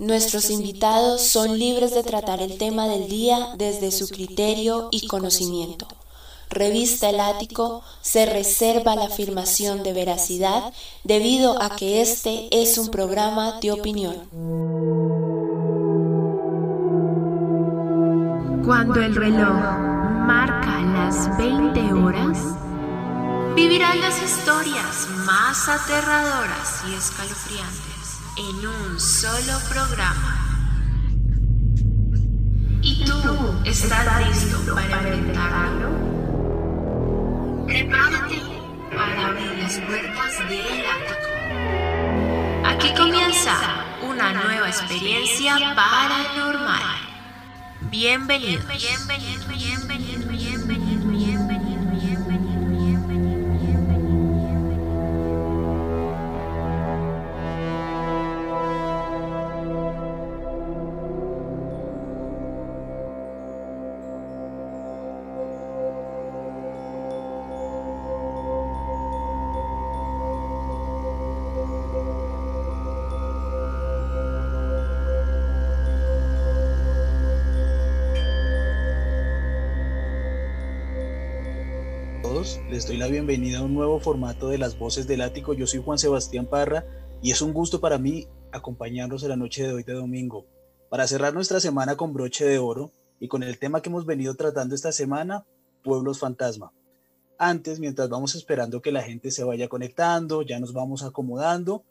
Nuestros invitados son libres de tratar el tema del día desde su criterio y conocimiento. Revista El Ático se reserva la afirmación de veracidad debido a que este es un programa de opinión. Cuando el reloj marca las 20 horas, vivirán las historias más aterradoras y escalofriantes en un solo programa. ¿Y tú estás listo para enfrentarlo? Prepárate para abrir las puertas del ático. Aquí comienza una nueva experiencia paranormal. Bienvenidos, bienvenidos, bienvenidos, les doy la bienvenida a un nuevo formato de Las Voces del Ático. Yo soy Juan Sebastián Parra y es un gusto para mí acompañarlos en la noche de hoy de domingo para cerrar nuestra semana con broche de oro y con el tema que hemos venido tratando esta semana, pueblos fantasma. Antes, mientras vamos esperando que la gente se vaya conectando, ya nos vamos acomodando,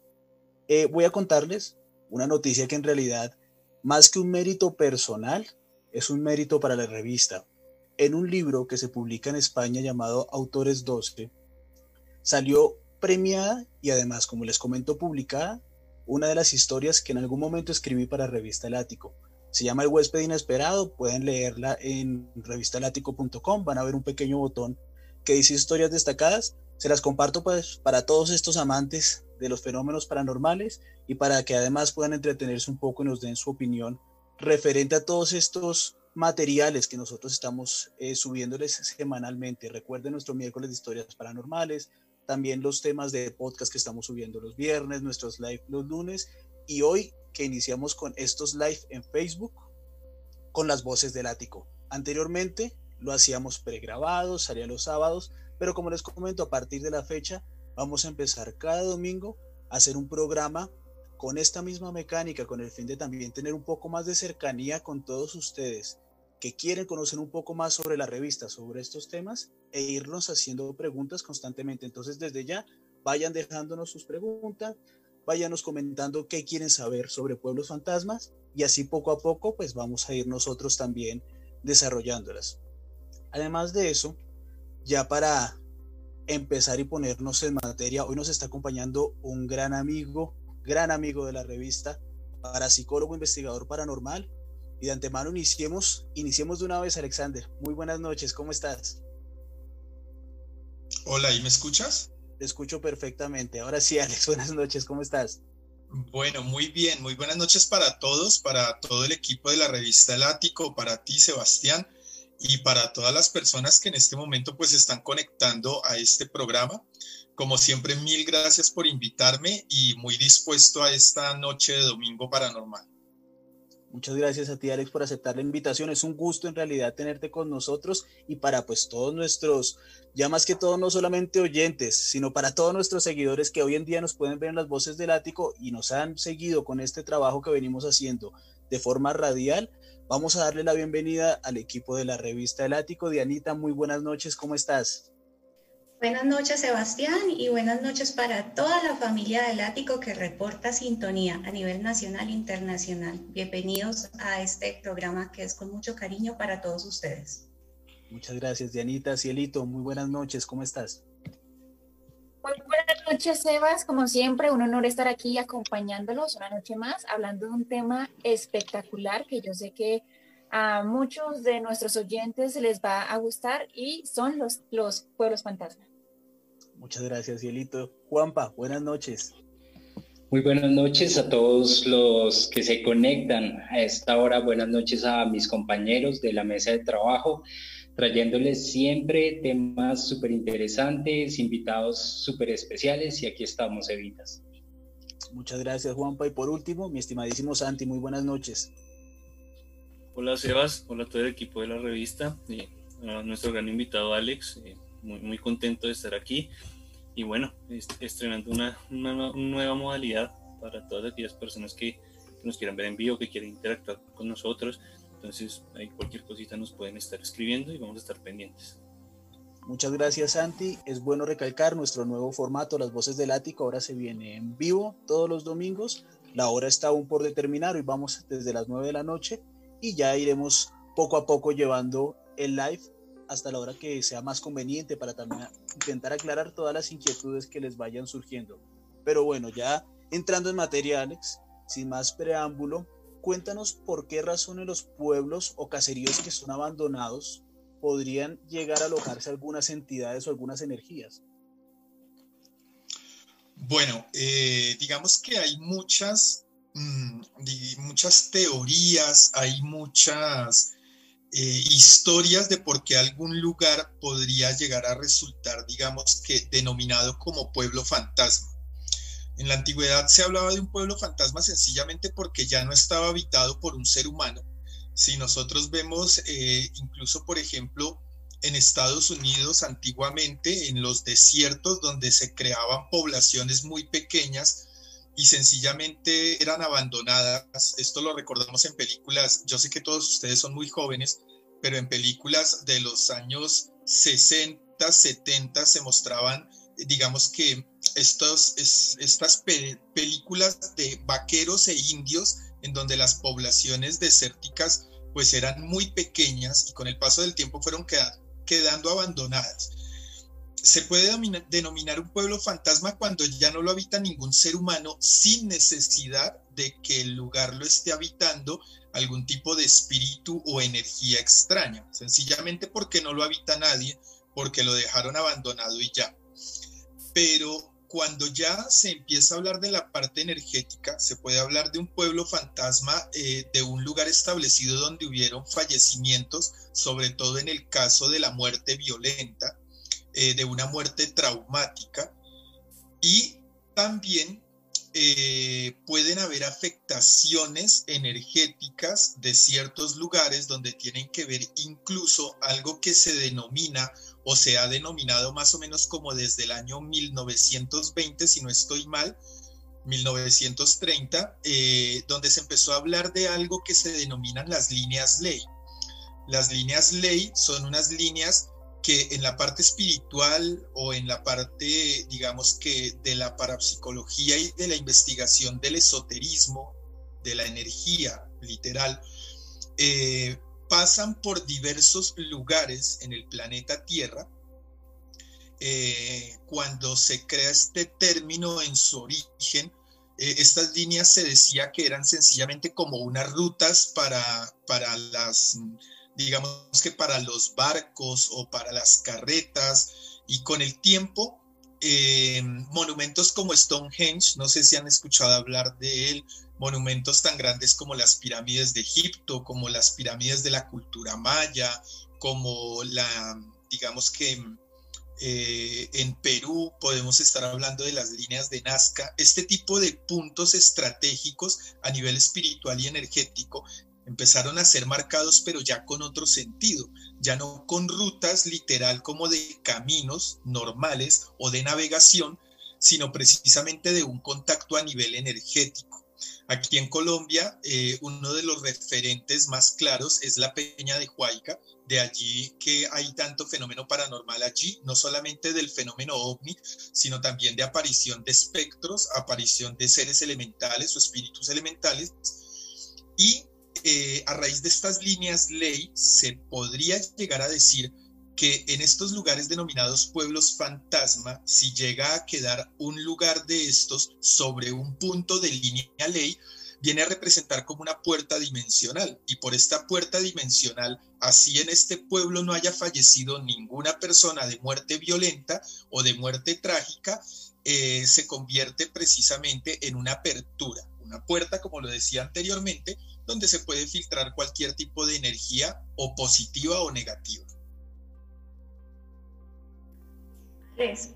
eh, voy a contarles una noticia que en realidad, más que un mérito personal, es un mérito para la revista en un libro que se publica en España llamado Autores 12, salió premiada y además, como les comento, publicada una de las historias que en algún momento escribí para Revista El Ático. Se llama El huésped inesperado, pueden leerla en revistalático.com, van a ver un pequeño botón que dice historias destacadas. Se las comparto pues para todos estos amantes de los fenómenos paranormales y para que además puedan entretenerse un poco y nos den su opinión referente a todos estos materiales que nosotros estamos eh, subiéndoles semanalmente. Recuerden nuestro miércoles de historias paranormales, también los temas de podcast que estamos subiendo los viernes, nuestros live los lunes y hoy que iniciamos con estos live en Facebook con las voces del ático. Anteriormente lo hacíamos pregrabados, salía los sábados, pero como les comento, a partir de la fecha vamos a empezar cada domingo a hacer un programa con esta misma mecánica, con el fin de también tener un poco más de cercanía con todos ustedes que quieren conocer un poco más sobre la revista, sobre estos temas e irnos haciendo preguntas constantemente. Entonces, desde ya, vayan dejándonos sus preguntas, váyanos comentando qué quieren saber sobre pueblos fantasmas y así poco a poco, pues vamos a ir nosotros también desarrollándolas. Además de eso, ya para empezar y ponernos en materia, hoy nos está acompañando un gran amigo, gran amigo de la revista, parapsicólogo investigador paranormal, y de antemano iniciemos, iniciemos de una vez, Alexander. Muy buenas noches, ¿cómo estás? Hola, ¿y me escuchas? Te escucho perfectamente. Ahora sí, Alex, buenas noches, ¿cómo estás? Bueno, muy bien, muy buenas noches para todos, para todo el equipo de la revista El Ático, para ti, Sebastián, y para todas las personas que en este momento pues están conectando a este programa. Como siempre, mil gracias por invitarme y muy dispuesto a esta noche de domingo paranormal. Muchas gracias a ti, Alex, por aceptar la invitación. Es un gusto en realidad tenerte con nosotros y para pues todos nuestros, ya más que todo, no solamente oyentes, sino para todos nuestros seguidores que hoy en día nos pueden ver en las voces del ático y nos han seguido con este trabajo que venimos haciendo de forma radial. Vamos a darle la bienvenida al equipo de la revista El Ático. Dianita, muy buenas noches, ¿cómo estás? Buenas noches, Sebastián, y buenas noches para toda la familia del Ático que reporta sintonía a nivel nacional e internacional. Bienvenidos a este programa que es con mucho cariño para todos ustedes. Muchas gracias, Dianita. Cielito, muy buenas noches, ¿cómo estás? Muy buenas noches, Sebas. Como siempre, un honor estar aquí acompañándolos una noche más, hablando de un tema espectacular que yo sé que a muchos de nuestros oyentes les va a gustar y son los, los pueblos fantasma. Muchas gracias, Cielito. Juanpa, buenas noches. Muy buenas noches a todos los que se conectan a esta hora. Buenas noches a mis compañeros de la mesa de trabajo, trayéndoles siempre temas súper interesantes, invitados súper especiales y aquí estamos, Evitas. Muchas gracias, Juanpa. Y por último, mi estimadísimo Santi, muy buenas noches. Hola, Sebas. Hola a todo el equipo de la revista. a nuestro gran invitado, Alex. Eh, muy, muy contento de estar aquí. Y bueno, estrenando una, nueva modalidad para todas aquellas personas que, nos quieran ver en vivo, que quieran interactuar con nosotros. Entonces, ahí cualquier cosita nos pueden estar escribiendo y vamos a estar pendientes. Muchas gracias Santi. Es bueno recalcar nuestro nuevo formato, Las Voces del Ático, ahora se viene en vivo todos los domingos. La hora está aún por determinar, hoy vamos desde las 9 de la noche y ya iremos poco a poco llevando el live hasta la hora que sea más conveniente para también intentar aclarar todas las inquietudes que les vayan surgiendo. Pero bueno, ya entrando en materia, Alex, sin más preámbulo, cuéntanos por qué razones los pueblos o caseríos que son abandonados podrían llegar a alojarse algunas entidades o algunas energías? Bueno, eh, digamos que hay muchas, mm, muchas teorías, hay muchas eh, historias de por qué algún lugar podría llegar a resultar, digamos que denominado como pueblo fantasma. En la antigüedad se hablaba de un pueblo fantasma sencillamente porque ya no estaba habitado por un ser humano, si nosotros vemos eh, incluso, por ejemplo, en Estados Unidos antiguamente, en los desiertos donde se creaban poblaciones muy pequeñas y sencillamente eran abandonadas, esto lo recordamos en películas, yo sé que todos ustedes son muy jóvenes, pero en películas de los años 60, 70 se mostraban, digamos que estos, estas películas de vaqueros e indios en donde las poblaciones desérticas pues eran muy pequeñas y con el paso del tiempo fueron quedando abandonadas. Se puede denominar un pueblo fantasma cuando ya no lo habita ningún ser humano sin necesidad de que el lugar lo esté habitando algún tipo de espíritu o energía extraña, sencillamente porque no lo habita nadie, porque lo dejaron abandonado y ya. Pero cuando ya se empieza a hablar de la parte energética, se puede hablar de un pueblo fantasma, eh, de un lugar establecido donde hubieron fallecimientos, sobre todo en el caso de la muerte violenta, eh, de una muerte traumática, y también eh, pueden haber afectaciones energéticas de ciertos lugares donde tienen que ver incluso algo que se denomina o se ha denominado más o menos como desde el año 1920, si no estoy mal, 1930, eh, donde se empezó a hablar de algo que se denominan las líneas ley. Las líneas ley son unas líneas que en la parte espiritual o en la parte, digamos que de la parapsicología y de la investigación del esoterismo, de la energía literal, eh, pasan por diversos lugares en el planeta Tierra. Eh, cuando se crea este término en su origen, eh, estas líneas se decía que eran sencillamente como unas rutas para, para las digamos que para los barcos o para las carretas y con el tiempo eh, monumentos como Stonehenge, no sé si han escuchado hablar de él, monumentos tan grandes como las pirámides de Egipto, como las pirámides de la cultura maya, como la, digamos que eh, en Perú podemos estar hablando de las líneas de Nazca, este tipo de puntos estratégicos a nivel espiritual y energético empezaron a ser marcados, pero ya con otro sentido, ya no con rutas literal como de caminos normales o de navegación, sino precisamente de un contacto a nivel energético. Aquí en Colombia, eh, uno de los referentes más claros es la Peña de Huayca, de allí que hay tanto fenómeno paranormal allí, no solamente del fenómeno ovni, sino también de aparición de espectros, aparición de seres elementales o espíritus elementales, y eh, a raíz de estas líneas ley se podría llegar a decir que en estos lugares denominados pueblos fantasma, si llega a quedar un lugar de estos sobre un punto de línea ley, viene a representar como una puerta dimensional. Y por esta puerta dimensional, así en este pueblo no haya fallecido ninguna persona de muerte violenta o de muerte trágica, eh, se convierte precisamente en una apertura, una puerta, como lo decía anteriormente, donde se puede filtrar cualquier tipo de energía o positiva o negativa.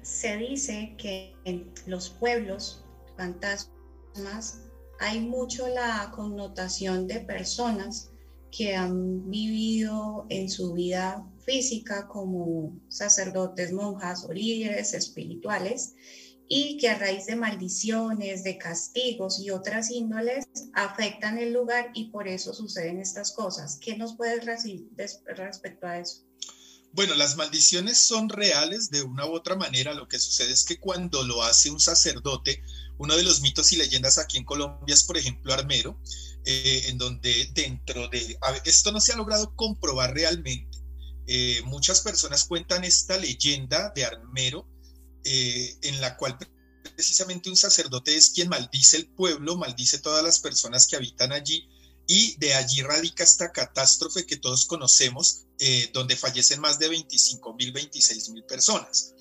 Se dice que en los pueblos fantasmas hay mucho la connotación de personas que han vivido en su vida física como sacerdotes, monjas o líderes espirituales y que a raíz de maldiciones, de castigos y otras índoles afectan el lugar y por eso suceden estas cosas. ¿Qué nos puedes decir respecto a eso? Bueno, las maldiciones son reales de una u otra manera. Lo que sucede es que cuando lo hace un sacerdote, uno de los mitos y leyendas aquí en Colombia es, por ejemplo, Armero, eh, en donde dentro de... esto no se ha logrado comprobar realmente. Eh, muchas personas cuentan esta leyenda de Armero, eh, en la cual precisamente un sacerdote es quien maldice el pueblo, maldice todas las personas que habitan allí, y de allí radica esta catástrofe que todos conocemos, donde fallecen más de 25 mil, 26 mil personas.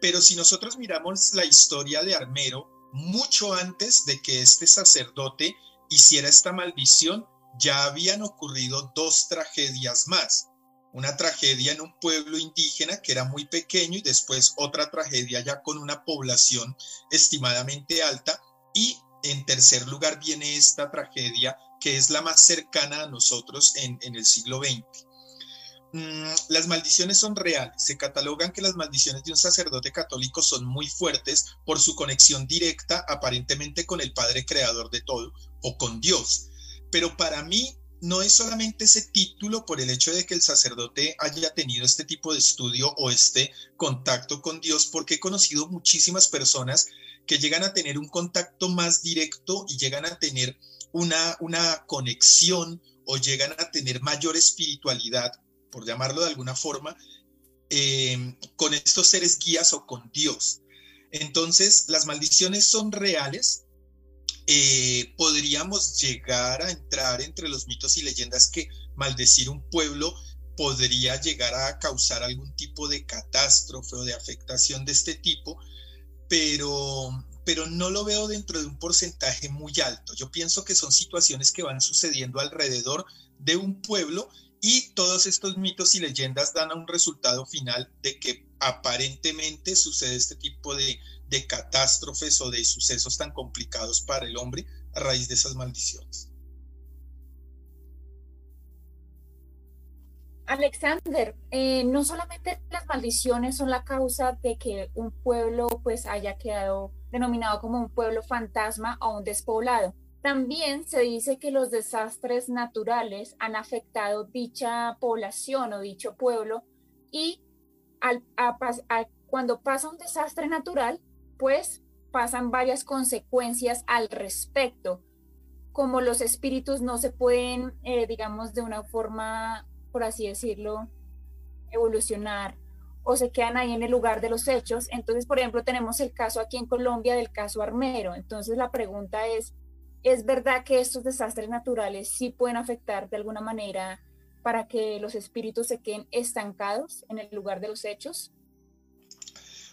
Pero si nosotros miramos la historia de Armero, mucho antes de que este sacerdote hiciera esta maldición, ya habían ocurrido dos tragedias más. Una tragedia en un pueblo indígena que era muy pequeño y después otra tragedia ya con una población estimadamente alta. Y en tercer lugar viene esta tragedia que es la más cercana a nosotros en, el siglo XX. Mm, las maldiciones son reales. Se catalogan que las maldiciones de un sacerdote católico son muy fuertes por su conexión directa aparentemente con el Padre Creador de todo o con Dios. Pero para mí no es solamente ese título por el hecho de que el sacerdote haya tenido este tipo de estudio o este contacto con Dios, porque he conocido muchísimas personas que llegan a tener un contacto más directo y llegan a tener una, una conexión o llegan a tener mayor espiritualidad por llamarlo de alguna forma, eh, con estos seres guías o con Dios. Entonces, las maldiciones son reales. Eh, podríamos llegar a entrar entre los mitos y leyendas que maldecir un pueblo podría llegar a causar algún tipo de catástrofe o de afectación de este tipo, pero, pero no lo veo dentro de un porcentaje muy alto. Yo pienso que son situaciones que van sucediendo alrededor de un pueblo y todos estos mitos y leyendas dan a un resultado final de que aparentemente sucede este tipo de, catástrofes o de sucesos tan complicados para el hombre a raíz de esas maldiciones. Alexander, eh, no solamente las maldiciones son la causa de que un pueblo pues haya quedado denominado como un pueblo fantasma o un despoblado. También se dice que los desastres naturales han afectado dicha población o dicho pueblo y al, cuando pasa un desastre natural, pues pasan varias consecuencias al respecto, como los espíritus no se pueden, eh, digamos, de una forma, por así decirlo, evolucionar o se quedan ahí en el lugar de los hechos. Entonces, por ejemplo, tenemos el caso aquí en Colombia del caso Armero. Entonces, la pregunta es, es verdad que estos desastres naturales sí pueden afectar de alguna manera para que los espíritus se queden estancados en el lugar de los hechos?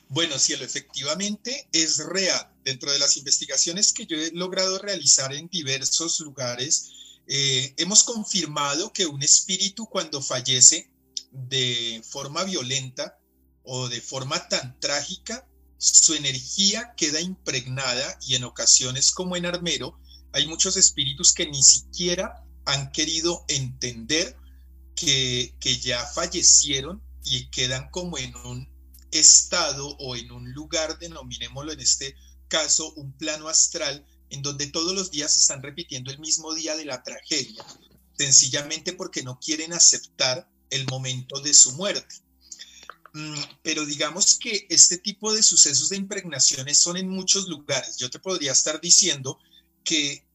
Bueno, cielo, efectivamente es real. Dentro de las investigaciones que yo he logrado realizar en diversos lugares, eh, hemos confirmado que un espíritu cuando fallece de forma violenta o de forma tan trágica, su energía queda impregnada y en ocasiones como en Armero, hay muchos espíritus que ni siquiera han querido entender que, ya fallecieron y quedan como en un estado o en un lugar, denominémoslo en este caso, un plano astral, en donde todos los días se están repitiendo el mismo día de la tragedia, sencillamente porque no quieren aceptar el momento de su muerte. Mm, pero digamos que este tipo de sucesos de impregnaciones son en muchos lugares. Yo te podría estar diciendo que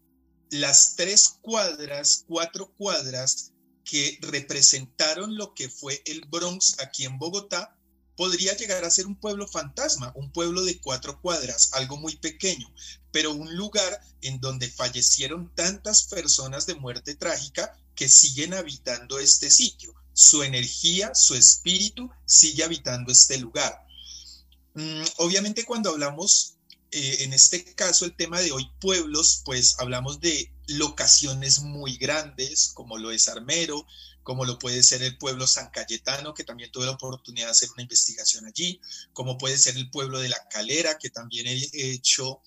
las tres cuadras, cuatro cuadras que representaron lo que fue el Bronx aquí en Bogotá, podría llegar a ser un pueblo fantasma, un pueblo de cuatro cuadras, algo muy pequeño, pero un lugar en donde fallecieron tantas personas de muerte trágica que siguen habitando este sitio. Su energía, su espíritu sigue habitando este lugar. Mm, obviamente cuando hablamos eh, en este caso el tema de hoy pueblos, pues hablamos de locaciones muy grandes, como lo es Armero, como lo puede ser el pueblo San Cayetano, que también tuve la oportunidad de hacer una investigación allí, como puede ser el pueblo de La Calera, que también he hecho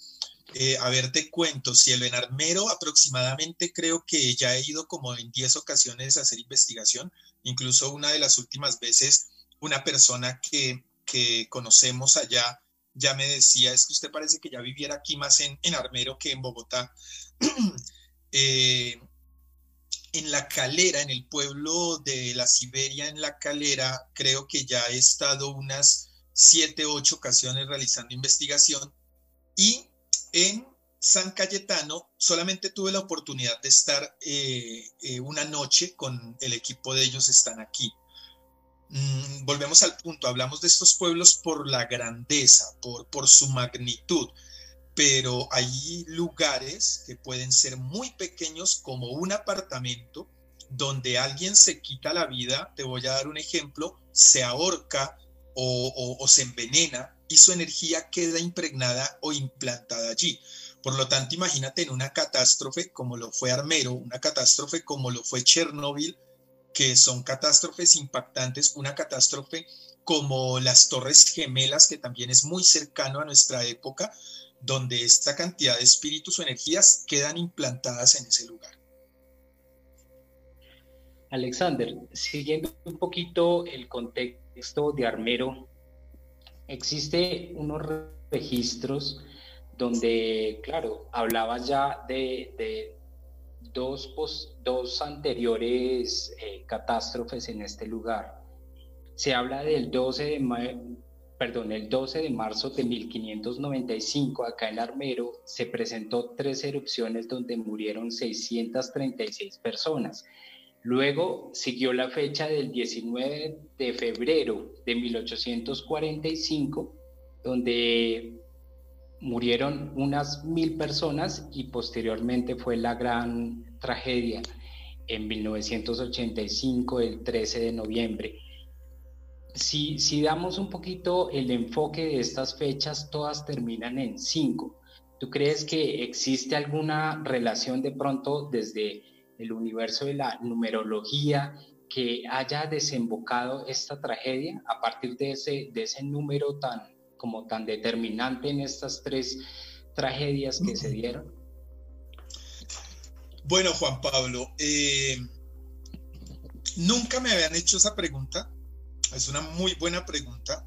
Eh, a ver, te cuento, Cielo, en Armero aproximadamente creo que ya he ido como en 10 ocasiones a hacer investigación, incluso una de las últimas veces una persona que, que conocemos allá ya me decía, es que usted parece que ya viviera aquí más en, en Armero que en Bogotá. eh, en La Calera, en el pueblo de la Siberia, en La Calera, creo que ya he estado unas siete, ocho ocasiones realizando investigación y en San Cayetano solamente tuve la oportunidad de estar eh, eh, una noche con el equipo de ellos, están aquí. Mm, volvemos al punto, hablamos de estos pueblos por la grandeza, por, por su magnitud, pero hay lugares que pueden ser muy pequeños como un apartamento donde alguien se quita la vida, te voy a dar un ejemplo, se ahorca o, se envenena y su energía queda impregnada o implantada allí. Por lo tanto, imagínate en una catástrofe como lo fue Armero, una catástrofe como lo fue Chernóbil, que son catástrofes impactantes, una catástrofe como las Torres Gemelas, que también es muy cercano a nuestra época, donde esta cantidad de espíritus o energías quedan implantadas en ese lugar. Alexander, siguiendo un poquito el contexto de Armero, existe unos registros donde, claro, hablabas ya de, dos, dos anteriores eh, catástrofes en este lugar. Se habla del 12 de, perdón, el 12 de marzo de 1595, acá en Armero, se presentó tres erupciones donde murieron 636 personas. Luego siguió la fecha del 19 de febrero de 1845, donde murieron unas mil personas y posteriormente fue la gran tragedia en 1985, el 13 de noviembre si, damos un poquito el enfoque de estas fechas, todas terminan en 5. ¿Tú crees que existe alguna relación de pronto desde el universo de la numerología que haya desembocado esta tragedia a partir de ese, de ese número tan, como tan determinante en estas tres tragedias que se dieron? Bueno, Juan Pablo, eh, nunca me habían hecho esa pregunta es una muy buena pregunta.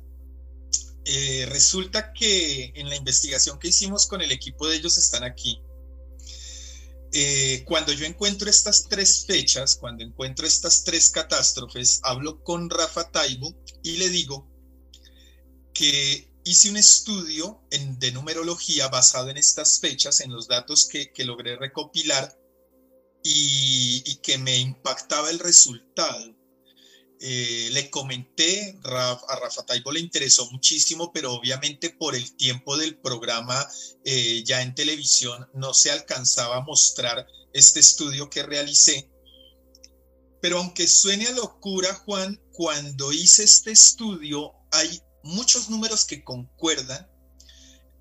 Eh, resulta que en la investigación que hicimos con el equipo de ellos están aquí. Eh, cuando yo encuentro estas tres fechas, cuando encuentro estas tres catástrofes, hablo con Rafa Taibo y le digo que hice un estudio de numerología basado en estas fechas, en los datos que, logré recopilar y que me impactaba el resultado. Eh, le comenté, a Rafa Taibo le interesó muchísimo, pero obviamente por el tiempo del programa eh, ya en televisión no se alcanzaba a mostrar este estudio que realicé. Pero aunque suene a locura, Juan, cuando hice este estudio hay muchos números que concuerdan,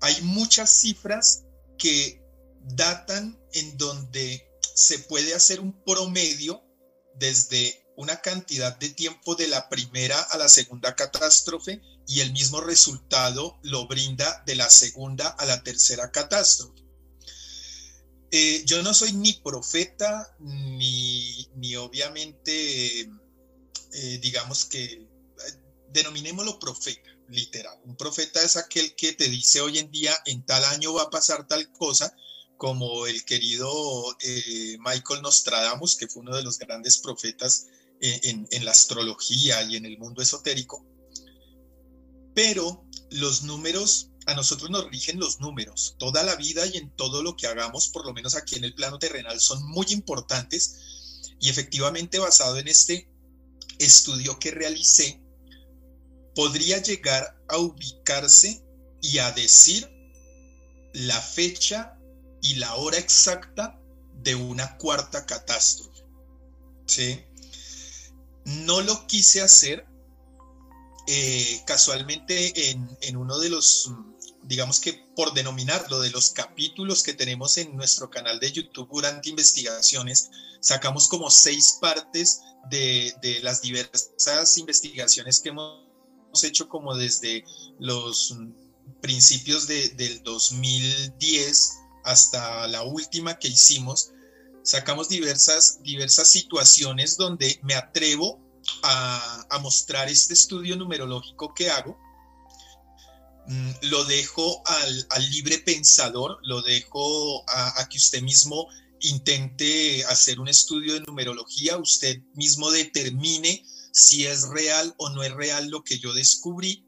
hay muchas cifras que datan en donde se puede hacer un promedio desde una cantidad de tiempo de la primera a la segunda catástrofe y el mismo resultado lo brinda de la segunda a la tercera catástrofe. Eh, yo no soy ni profeta ni, ni obviamente, eh, digamos que, eh, denominémoslo profeta, literal. Un profeta es aquel que te dice hoy en día, en tal año va a pasar tal cosa, como el querido Michael Nostradamus, que fue uno de los grandes profetas en, la astrología y en el mundo esotérico, pero los números, a nosotros nos rigen los números. Toda la vida y en todo lo que hagamos, por lo menos aquí en el plano terrenal, son muy importantes y efectivamente basado en este estudio que realicé, podría llegar a ubicarse y a decir la fecha y la hora exacta de una cuarta catástrofe. ¿Sí? No lo quise hacer eh, casualmente en, uno de los, digamos que por denominarlo, de los capítulos que tenemos en nuestro canal de YouTube durante investigaciones, sacamos como seis partes de, las diversas investigaciones que hemos hecho como desde los principios del 2010 hasta la última que hicimos, sacamos diversas, diversas situaciones donde me atrevo a, mostrar este estudio numerológico que hago. Mm, lo dejo al, libre pensador, lo dejo a, a que usted mismo intente hacer un estudio de numerología, usted mismo determine si es real o no es real lo que yo descubrí.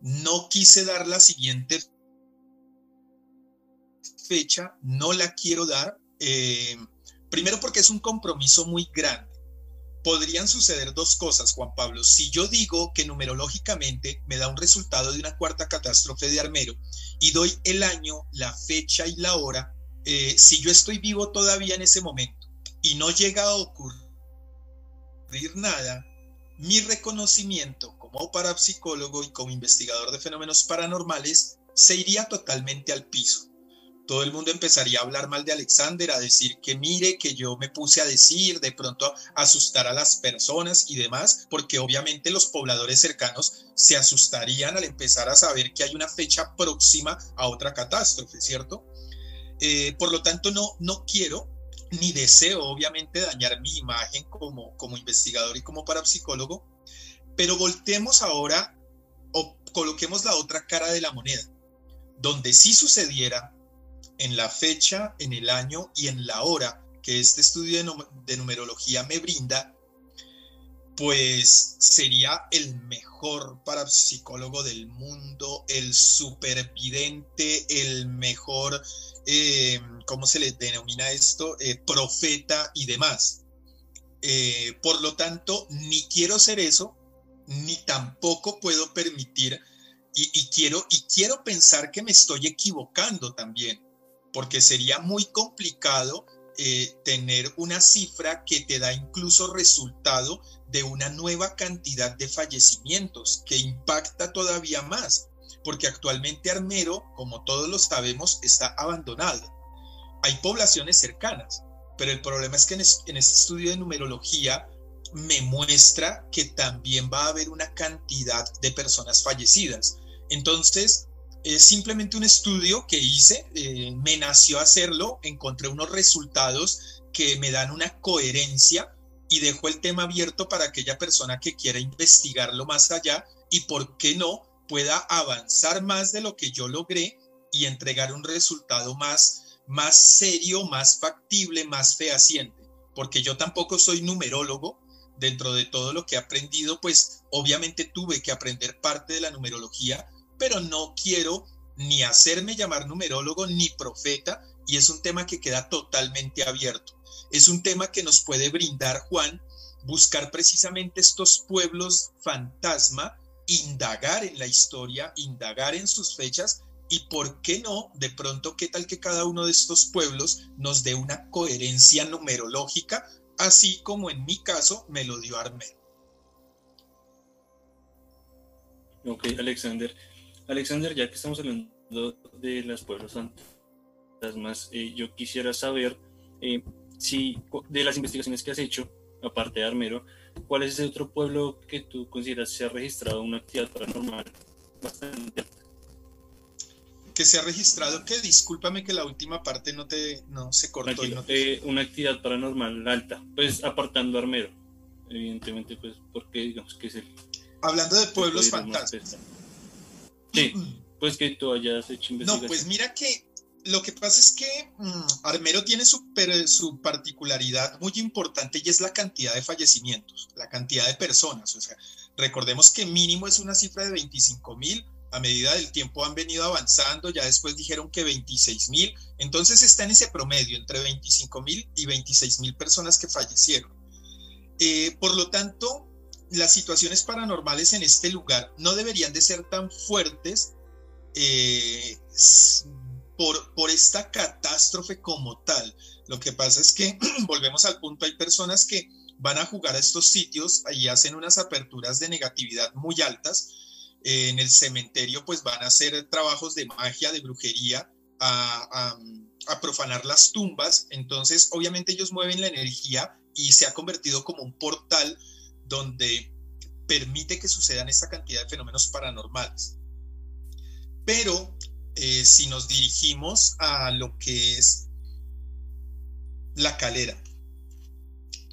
No quise dar la siguiente fecha, no la quiero dar, eh, primero porque es un compromiso muy grande. Podrían suceder dos cosas, Juan Pablo. Si yo digo que numerológicamente me da un resultado de una cuarta catástrofe de Armero y doy el año, la fecha y la hora, eh, si yo estoy vivo todavía en ese momento y no llega a ocurrir nada, mi reconocimiento como parapsicólogo y como investigador de fenómenos paranormales se iría totalmente al piso. Todo el mundo empezaría a hablar mal de Alexander, a decir que mire, que yo me puse a decir, de pronto a asustar a las personas y demás, porque obviamente los pobladores cercanos se asustarían al empezar a saber que hay una fecha próxima a otra catástrofe, ¿cierto? Eh, por lo tanto, no, no quiero ni deseo obviamente dañar mi imagen como, como investigador y como parapsicólogo, pero voltemos ahora o coloquemos la otra cara de la moneda, donde si sucediera en la fecha, en el año y en la hora que este estudio de, numerología me brinda, pues sería el mejor parapsicólogo del mundo, el supervidente, el mejor eh, ¿cómo se le denomina esto? Eh, profeta y demás. Eh, por lo tanto, ni quiero ser eso, ni tampoco puedo permitir, y, quiero, y quiero pensar que me estoy equivocando también, porque sería muy complicado tener una cifra que te da incluso resultado de una nueva cantidad de fallecimientos, que impacta todavía más porque actualmente Armero, como todos lo sabemos, está abandonado. Hay poblaciones cercanas, pero el problema es que en, este estudio de numerología me muestra que también va a haber una cantidad de personas fallecidas. Entonces, es simplemente un estudio que hice, eh, me nació hacerlo, encontré unos resultados que me dan una coherencia y dejo el tema abierto para aquella persona que quiera investigarlo más allá y, ¿por qué no?, pueda avanzar más de lo que yo logré y entregar un resultado más, más serio, más factible, más fehaciente. Porque yo tampoco soy numerólogo. Dentro de todo lo que he aprendido, pues obviamente tuve que aprender parte de la numerología, pero no quiero ni hacerme llamar numerólogo ni profeta y es un tema que queda totalmente abierto. Es un tema que nos puede brindar Juan, buscar precisamente estos pueblos fantasma indagar en la historia, indagar en sus fechas y por qué no, de pronto, qué tal que cada uno de estos pueblos nos dé una coherencia numerológica, así como en mi caso me lo dio Armero. Ok, Alexander. Alexander, ya que estamos hablando de las pueblos fantasmas, eh, yo quisiera saber eh, si de las investigaciones que has hecho, aparte de Armero, ¿Cuál es ese otro pueblo que tú consideras se ha registrado una actividad paranormal bastante que se ha registrado que discúlpame que la última parte no te no se cortó eh, una actividad paranormal alta pues apartando Armero evidentemente pues porque digamos que es el hablando de pueblos fantásticos sí pues que tú hayas hecho investigación no pues mira que lo que pasa es que mm, Armero tiene su, su, particularidad muy importante y es la cantidad de fallecimientos, la cantidad de personas. O sea, recordemos que mínimo es una cifra de 25 mil. A medida del tiempo han venido avanzando, ya después dijeron que 26 mil. Entonces está en ese promedio, entre 25 mil y 26 mil personas que fallecieron. Eh, por lo tanto, las situaciones paranormales en este lugar no deberían de ser tan fuertes eh, por, esta catástrofe como tal. Lo que pasa es que, volvemos al punto, hay personas que van a jugar a estos sitios y hacen unas aperturas de negatividad muy altas. Eh, en el cementerio pues van a hacer trabajos de magia, de brujería, a, profanar las tumbas. Entonces obviamente ellos mueven la energía y se ha convertido como un portal donde permite que sucedan esta cantidad de fenómenos paranormales. Pero eh, si nos dirigimos a lo que es la calera.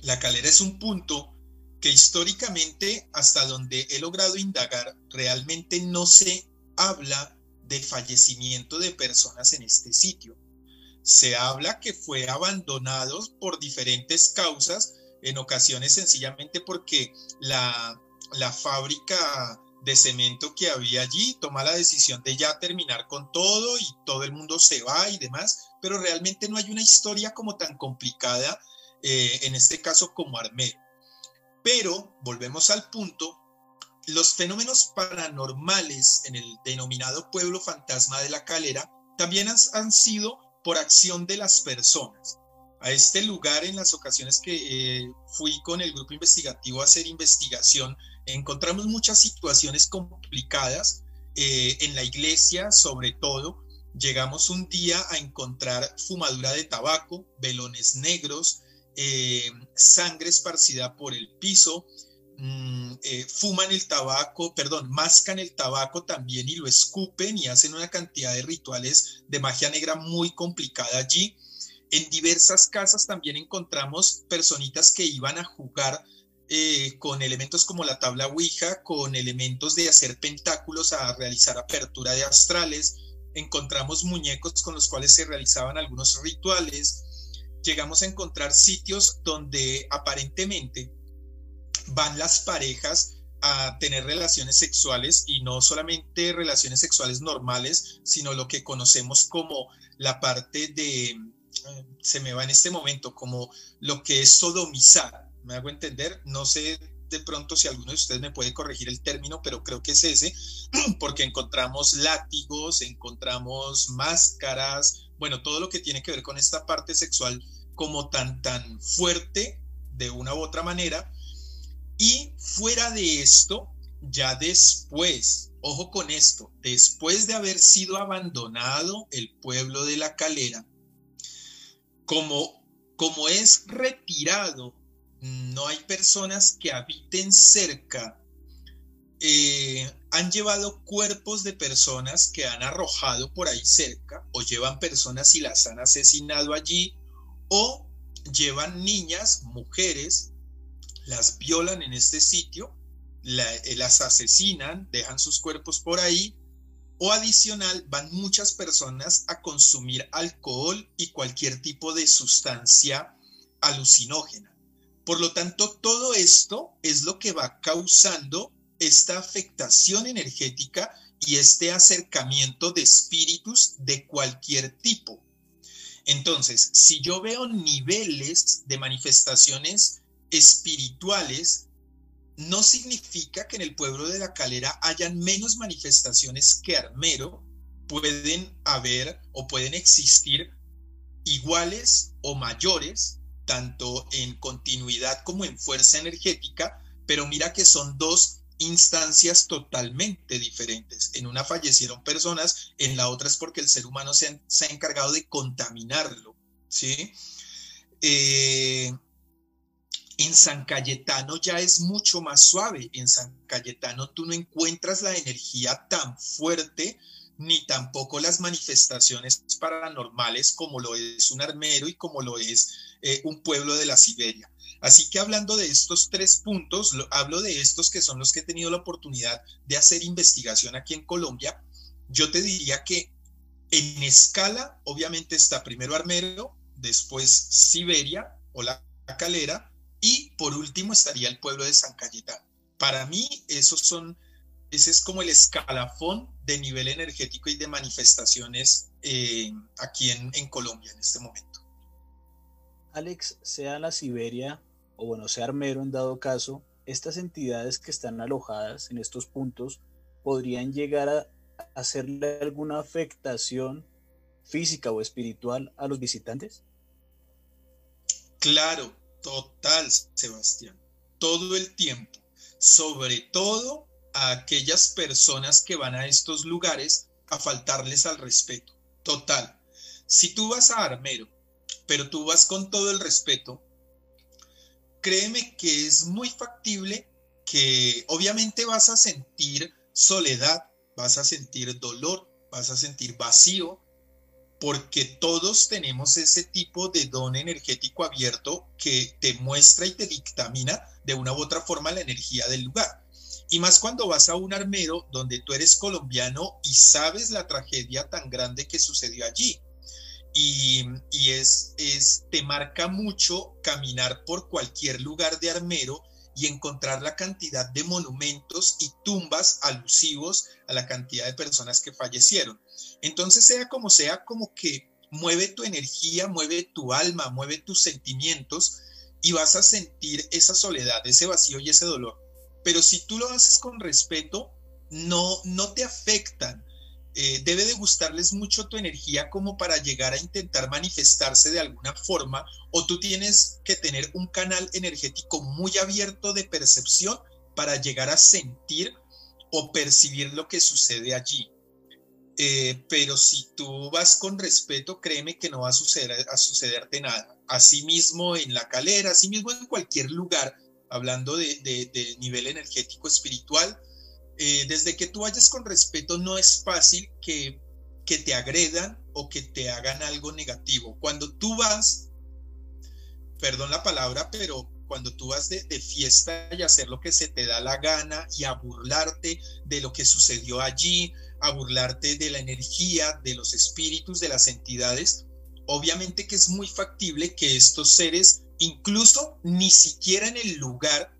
La calera es un punto que históricamente, hasta donde he logrado indagar, realmente no se habla de fallecimiento de personas en este sitio. Se habla que fue abandonado por diferentes causas, en ocasiones sencillamente porque la, fábrica de cemento que había allí toma la decisión de ya terminar con todo y todo el mundo se va y demás, pero realmente no hay una historia como tan complicada eh, en este caso como Armero. Pero, volvemos al punto, los fenómenos paranormales en el denominado pueblo fantasma de la calera también han, sido por acción de las personas. A este lugar, en las ocasiones que eh, fui con el grupo investigativo a hacer investigación, encontramos muchas situaciones complicadas eh, en la iglesia, sobre todo. Llegamos un día a encontrar fumadura de tabaco, velones negros, eh, sangre esparcida por el piso, mm, fuman el tabaco, perdón, mascan el tabaco también y lo escupen y hacen una cantidad de rituales de magia negra muy complicada allí. En diversas casas también encontramos personitas que iban a jugar eh, con elementos como la tabla Ouija, con elementos de hacer pentáculos a realizar apertura de astrales. Encontramos muñecos con los cuales se realizaban algunos rituales. Llegamos a encontrar sitios donde aparentemente van las parejas a tener relaciones sexuales y no solamente relaciones sexuales normales, sino lo que conocemos como la parte de, se me va en este momento, como lo que es sodomizar me hago entender, no sé de pronto si alguno de ustedes me puede corregir el término, pero creo que es ese, porque encontramos látigos, encontramos máscaras, bueno, todo lo que tiene que ver con esta parte sexual como tan, tan fuerte de una u otra manera. Y fuera de esto, ya después, ojo con esto, después de haber sido abandonado el pueblo de la calera, como, como es retirado no hay personas que habiten cerca. Eh, han llevado cuerpos de personas que han arrojado por ahí cerca o llevan personas y las han asesinado allí o llevan niñas, mujeres, las violan en este sitio, eh, las asesinan, dejan sus cuerpos por ahí o adicional van muchas personas a consumir alcohol y cualquier tipo de sustancia alucinógena. Por lo tanto, todo esto es lo que va causando esta afectación energética y este acercamiento de espíritus de cualquier tipo. Entonces, si yo veo niveles de manifestaciones espirituales, no significa que en el pueblo de la calera hayan menos manifestaciones que Armero, pueden haber o pueden existir iguales o mayores tanto en continuidad como en fuerza energética, pero mira que son dos instancias totalmente diferentes. En una fallecieron personas, en la otra es porque el ser humano se ha, encargado de contaminarlo, ¿sí? Eh, en San Cayetano ya es mucho más suave. En San Cayetano tú no encuentras la energía tan fuerte ni tampoco las manifestaciones paranormales como lo es un armero y como lo es eh, un pueblo de la Siberia. Así que hablando de estos tres puntos, hablo de estos que son los que he tenido la oportunidad de hacer investigación aquí en Colombia, yo te diría que en escala, obviamente está primero Armero, después Siberia o la Calera, y por último estaría el pueblo de San Cayetano. Para mí, esos son ese es como el escalafón de nivel energético y de manifestaciones eh, aquí en, Colombia en este momento. Alex, sea la Siberia o bueno, sea Armero en dado caso, estas entidades que están alojadas en estos puntos podrían llegar a hacerle alguna afectación física o espiritual a los visitantes? Claro, total, Sebastián. Todo el tiempo. Sobre todo a aquellas personas que van a estos lugares a faltarles al respeto. Total. Si tú vas a Armero, pero tú vas con todo el respeto, créeme que es muy factible que obviamente vas a sentir soledad, vas a sentir dolor, vas a sentir vacío, porque todos tenemos ese tipo de don energético abierto que te muestra y te dictamina de una u otra forma la energía del lugar. Y más cuando vas a un armero donde tú eres colombiano y sabes la tragedia tan grande que sucedió allí. Y, es, es, te marca mucho caminar por cualquier lugar de armero y encontrar la cantidad de monumentos y tumbas alusivos a la cantidad de personas que fallecieron. Entonces, sea como sea, como que mueve tu energía, mueve tu alma, mueve tus sentimientos y vas a sentir esa soledad, ese vacío y ese dolor. Pero si tú lo haces con respeto, no, no te afectan, eh, debe de gustarles mucho tu energía como para llegar a intentar manifestarse de alguna forma o tú tienes que tener un canal energético muy abierto de percepción para llegar a sentir o percibir lo que sucede allí. Eh, pero si tú vas con respeto, créeme que no va a, suceder, a sucederte nada. Asimismo en la calera, asimismo en cualquier lugar, hablando de, nivel energético espiritual, eh, desde que tú vayas con respeto no es fácil que, que te agredan o que te hagan algo negativo. Cuando tú vas, perdón la palabra, pero cuando tú vas de, de, fiesta y hacer lo que se te da la gana y a burlarte de lo que sucedió allí, a burlarte de la energía, de los espíritus, de las entidades, obviamente que es muy factible que estos seres, incluso ni siquiera en el lugar,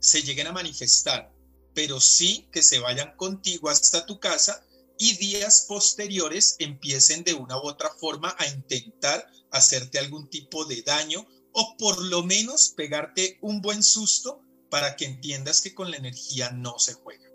se lleguen a manifestar pero sí que se vayan contigo hasta tu casa y días posteriores empiecen de una u otra forma a intentar hacerte algún tipo de daño o por lo menos pegarte un buen susto para que entiendas que con la energía no se juega.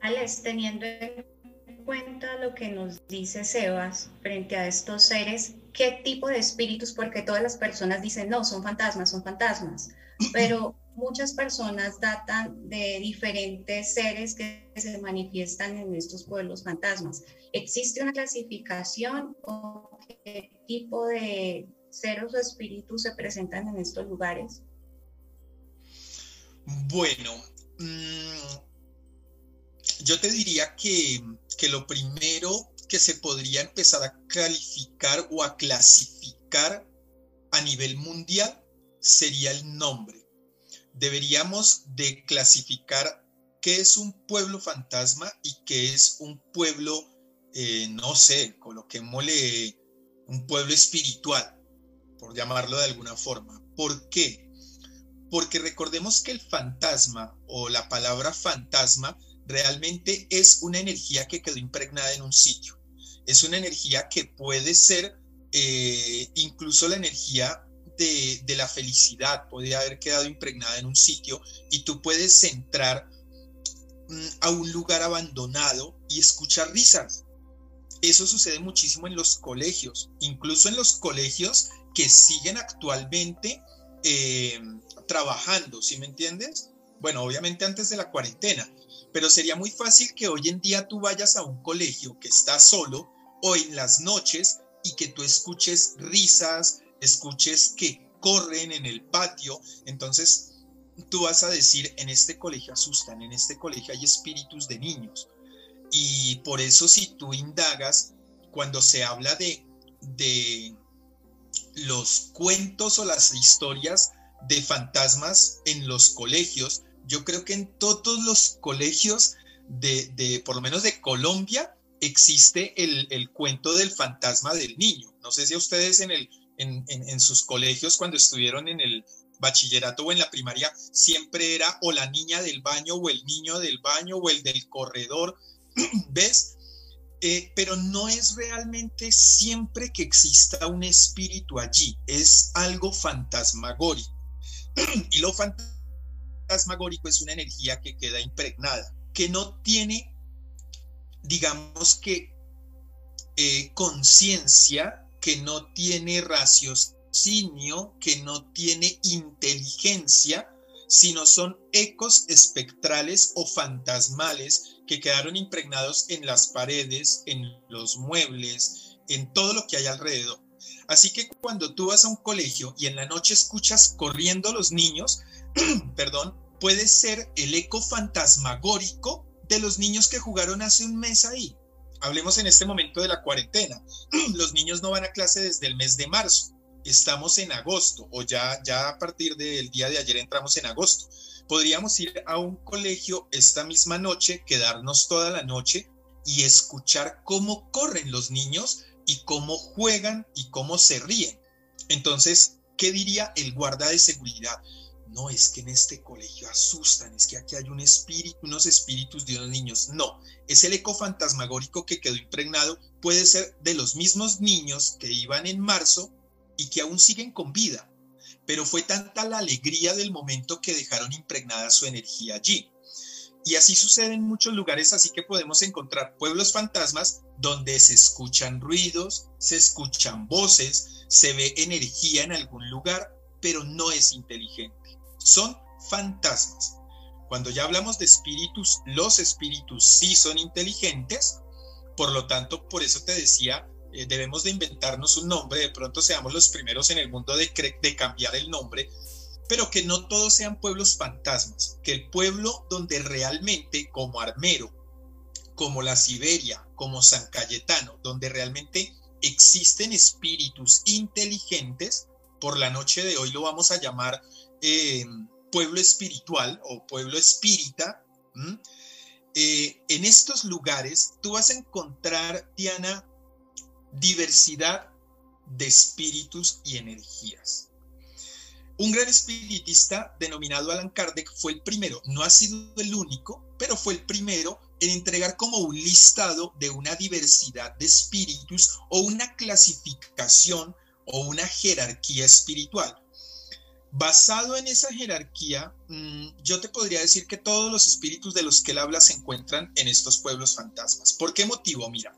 Alex, teniendo en cuenta lo que nos dice Sebas frente a estos seres, ¿qué tipo de espíritus? Porque todas las personas dicen, no, son fantasmas, son fantasmas, pero muchas personas datan de diferentes seres que se manifiestan en estos pueblos fantasmas. ¿Existe una clasificación o qué tipo de seres o espíritus se presentan en estos lugares? Bueno, mm, yo te diría que, que lo primero que se podría empezar a calificar o a clasificar a nivel mundial sería el nombre deberíamos de clasificar qué es un pueblo fantasma y qué es un pueblo, eh, no sé, coloquémosle un pueblo espiritual, por llamarlo de alguna forma. ¿Por qué? Porque recordemos que el fantasma o la palabra fantasma realmente es una energía que quedó impregnada en un sitio. Es una energía que puede ser eh, incluso la energía de, la felicidad puede haber quedado impregnada en un sitio y tú puedes entrar mm, a un lugar abandonado y escuchar risas. Eso sucede muchísimo en los colegios, incluso en los colegios que siguen actualmente eh, trabajando, ¿sí me entiendes? Bueno, obviamente antes de la cuarentena, pero sería muy fácil que hoy en día tú vayas a un colegio que está solo o en las noches y que tú escuches risas, escuches que corren en el patio, entonces tú vas a decir, en este colegio asustan, en este colegio hay espíritus de niños. Y por eso si tú indagas, cuando se habla de, de los cuentos o las historias de fantasmas en los colegios, yo creo que en todos los colegios de, de por lo menos de Colombia, existe el, el, cuento del fantasma del niño. No sé si a ustedes en el en, sus colegios cuando estuvieron en el bachillerato o en la primaria, siempre era o la niña del baño o el niño del baño o el del corredor, ¿ves? Eh, pero no es realmente siempre que exista un espíritu allí, es algo fantasmagórico. y lo fantasmagórico es una energía que queda impregnada, que no tiene, digamos que, eh, conciencia que no tiene raciocinio, que no tiene inteligencia, sino son ecos espectrales o fantasmales que quedaron impregnados en las paredes, en los muebles, en todo lo que hay alrededor. Así que cuando tú vas a un colegio y en la noche escuchas corriendo los niños, perdón, puede ser el eco fantasmagórico de los niños que jugaron hace un mes ahí? Hablemos en este momento de la cuarentena. Los niños no van a clase desde el mes de marzo. Estamos en agosto o ya, ya a partir del día de ayer entramos en agosto. Podríamos ir a un colegio esta misma noche, quedarnos toda la noche y escuchar cómo corren los niños y cómo juegan y cómo se ríen. Entonces, ¿qué diría el guarda de seguridad? No, es que en este colegio asustan, es que aquí hay un espíritu, unos espíritus de unos niños. No, es el eco fantasmagórico que quedó impregnado, puede ser de los mismos niños que iban en marzo y que aún siguen con vida. Pero fue tanta la alegría del momento que dejaron impregnada su energía allí. Y así sucede en muchos lugares, así que podemos encontrar pueblos fantasmas donde se escuchan ruidos, se escuchan voces, se ve energía en algún lugar, pero no es inteligente. Son fantasmas. Cuando ya hablamos de espíritus, los espíritus sí son inteligentes, por lo tanto, por eso te decía, eh, debemos de inventarnos un nombre, de pronto seamos los primeros en el mundo de, de cambiar el nombre, pero que no todos sean pueblos fantasmas, que el pueblo donde realmente, como Armero, como la Siberia, como San Cayetano, donde realmente existen espíritus inteligentes, por la noche de hoy lo vamos a llamar eh, pueblo espiritual o pueblo espírita. Eh, en estos lugares tú vas a encontrar, Diana, diversidad de espíritus y energías. Un gran espiritista denominado Alan Kardec fue el primero, no ha sido el único, pero fue el primero en entregar como un listado de una diversidad de espíritus o una clasificación o una jerarquía espiritual. Basado en esa jerarquía, mm, yo te podría decir que todos los espíritus de los que él habla se encuentran en estos pueblos fantasmas. ¿Por qué motivo? Mira,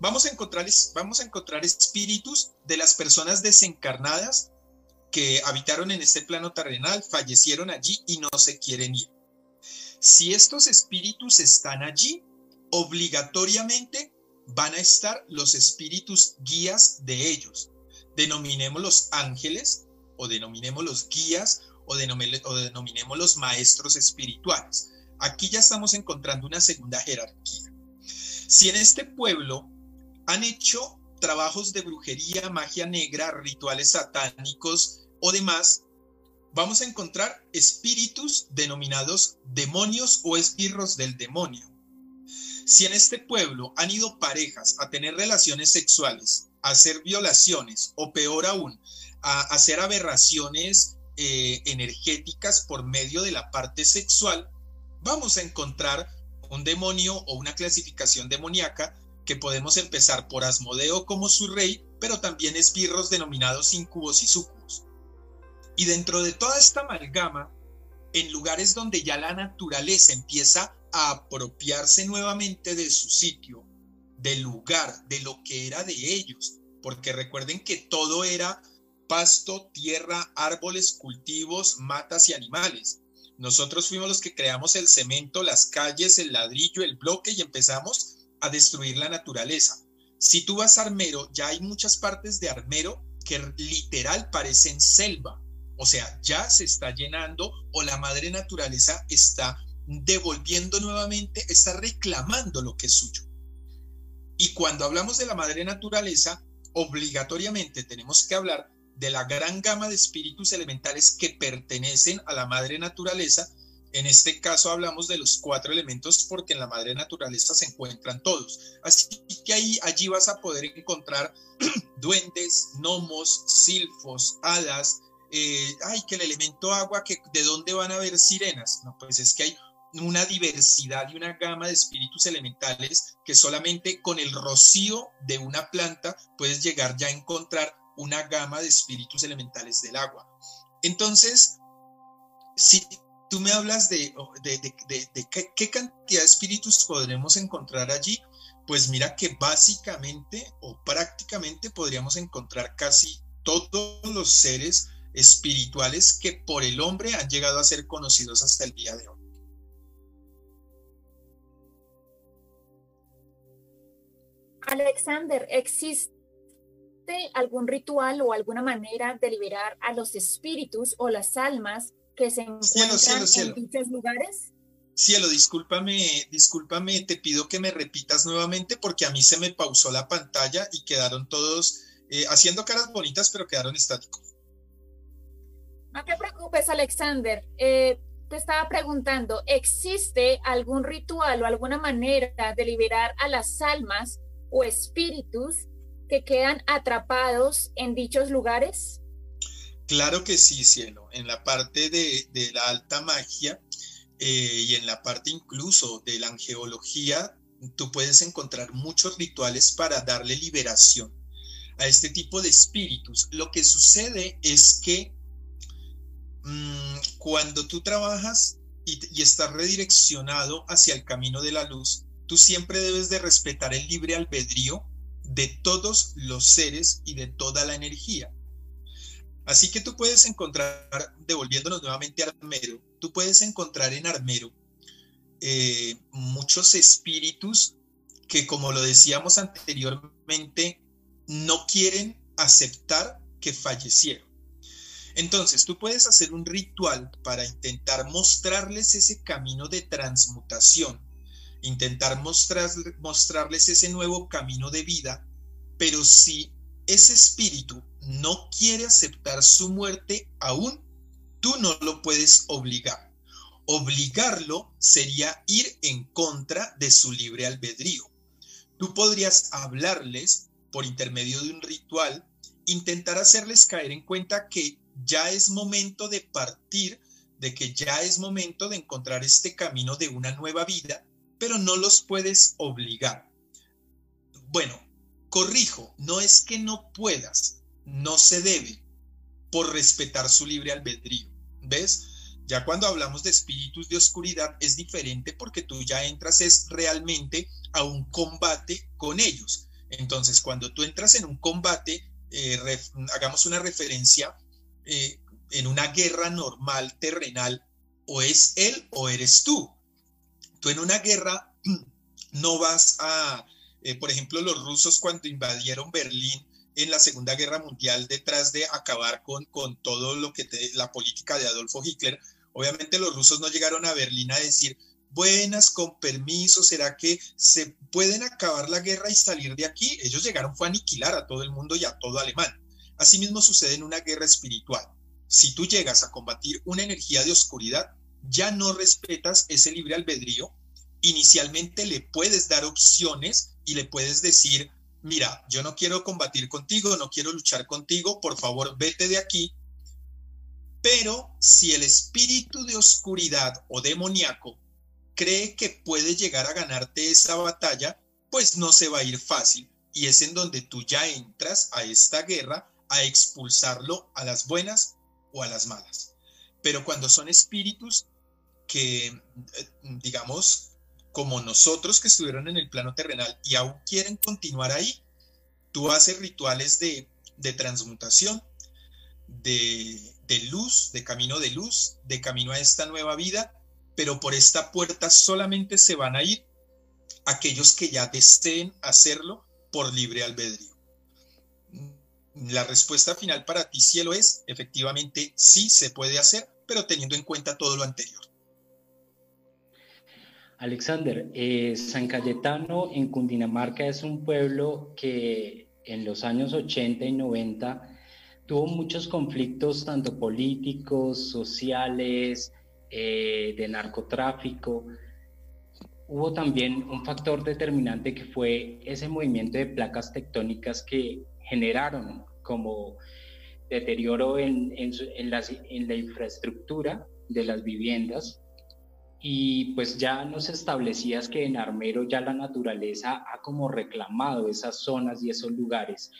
vamos a encontrar, vamos a encontrar espíritus de las personas desencarnadas que habitaron en este plano terrenal, fallecieron allí y no se quieren ir. Si estos espíritus están allí, obligatoriamente van a estar los espíritus guías de ellos. Denominemos los ángeles o denominemos los guías o, denominemos los maestros espirituales. Aquí ya estamos encontrando una segunda jerarquía. Si en este pueblo han hecho trabajos de brujería, magia negra, rituales satánicos, o demás, vamos a encontrar espíritus denominados demonios o esbirros del demonio. Si en este pueblo han ido parejas a tener relaciones sexuales, a hacer violaciones o peor aún, a hacer aberraciones eh, energéticas por medio de la parte sexual, vamos a encontrar un demonio o una clasificación demoníaca que podemos empezar por Asmodeo como su rey, pero también esbirros denominados incubos y sucubos. Y dentro de toda esta amalgama, en lugares donde ya la naturaleza empieza a apropiarse nuevamente de su sitio, del lugar, de lo que era de ellos, porque recuerden que todo era pasto, tierra, árboles, cultivos, matas y animales. Nosotros fuimos los que creamos el cemento, las calles, el ladrillo, el bloque y empezamos a destruir la naturaleza. Si tú vas a Armero, ya hay muchas partes de Armero que literal parecen selva. O sea, ya se está llenando o la madre naturaleza está devolviendo nuevamente, está reclamando lo que es suyo. Y cuando hablamos de la madre naturaleza, obligatoriamente tenemos que hablar de la gran gama de espíritus elementales que pertenecen a la madre naturaleza. En este caso hablamos de los cuatro elementos porque en la madre naturaleza se encuentran todos. Así que ahí, allí vas a poder encontrar duendes, gnomos, silfos, hadas, eh, ay, que el elemento agua, que de dónde van a haber sirenas. No, pues es que hay una diversidad y una gama de espíritus elementales que solamente con el rocío de una planta puedes llegar ya a encontrar una gama de espíritus elementales del agua. Entonces, si tú me hablas de, de, qué, cantidad de espíritus podremos encontrar allí, pues mira que básicamente o prácticamente podríamos encontrar casi todos los seres espirituales que por el hombre han llegado a ser conocidos hasta el día de hoy. Alexander, ¿existe algún ritual o alguna manera de liberar a los espíritus o las almas que se encuentran en dichos lugares? Cielo, discúlpame, discúlpame, te pido que me repitas nuevamente porque a mí se me pausó la pantalla y quedaron todos eh, haciendo caras bonitas, pero quedaron estáticos. No te preocupes, Alexander. Eh, te estaba preguntando, ¿existe algún ritual o alguna manera de liberar a las almas o espíritus que quedan atrapados en dichos lugares? Claro que sí, cielo. En la parte de, la alta magia eh, y en la parte incluso de la angeología, tú puedes encontrar muchos rituales para darle liberación a este tipo de espíritus. Lo que sucede es que mm, cuando tú trabajas y, y estás redireccionado hacia el camino de la luz, tú siempre debes de respetar el libre albedrío de todos los seres y de toda la energía. Así que tú puedes encontrar, devolviéndonos nuevamente a Armero, tú puedes encontrar en Armero eh, muchos espíritus que, como lo decíamos anteriormente, no quieren aceptar que fallecieron. Entonces, tú puedes hacer un ritual para intentar mostrarles ese camino de transmutación, intentar mostrarles ese nuevo camino de vida, pero si ese espíritu no quiere aceptar su muerte aún, tú no lo puedes obligar. Obligarlo sería ir en contra de su libre albedrío. Tú podrías hablarles por intermedio de un ritual, intentar hacerles caer en cuenta que ya es momento de partir, de que ya es momento de encontrar este camino de una nueva vida, pero no los puedes obligar. Bueno, corrijo, no es que no puedas, no se debe por respetar su libre albedrío. ¿Ves? Ya cuando hablamos de espíritus de oscuridad es diferente porque tú ya entras es realmente a un combate con ellos. Entonces, cuando tú entras en un combate, eh, hagamos una referencia eh, en una guerra normal, terrenal, o es él o eres tú. Tú en una guerra no vas a, eh, por ejemplo, los rusos cuando invadieron Berlín, en la Segunda Guerra Mundial detrás de acabar con, con todo lo que la política de Adolfo Hitler. Obviamente los rusos no llegaron a Berlín a decir, buenas, con permiso, ¿será que se pueden acabar la guerra y salir de aquí? Ellos llegaron fue a aniquilar a todo el mundo y a todo alemán. Asimismo sucede en una guerra espiritual. Si tú llegas a combatir una energía de oscuridad, ya no respetas ese libre albedrío. Inicialmente le puedes dar opciones y le puedes decir, mira, yo no quiero combatir contigo, no quiero luchar contigo, por favor, vete de aquí. Pero si el espíritu de oscuridad o demoníaco cree que puede llegar a ganarte esa batalla, pues no se va a ir fácil. Y es en donde tú ya entras a esta guerra a expulsarlo a las buenas o a las malas. Pero cuando son espíritus que, eh, digamos, como nosotros que estuvieron en el plano terrenal y aún quieren continuar ahí, tú haces rituales de, transmutación, de, de luz, de camino de luz, de camino a esta nueva vida, pero por esta puerta solamente se van a ir aquellos que ya deseen hacerlo por libre albedrío. La respuesta final para ti, cielo, es efectivamente sí se puede hacer, pero teniendo en cuenta todo lo anterior. Alexander, eh, San Cayetano en Cundinamarca es un pueblo que en los años 80 y 90 tuvo muchos conflictos, tanto políticos, sociales, eh, de narcotráfico. Hubo también un factor determinante que fue ese movimiento de placas tectónicas que generaron como deterioro en, la infraestructura de las viviendas y pues ya nos establecías que en Armero ya la naturaleza ha como reclamado esas zonas y esos lugares.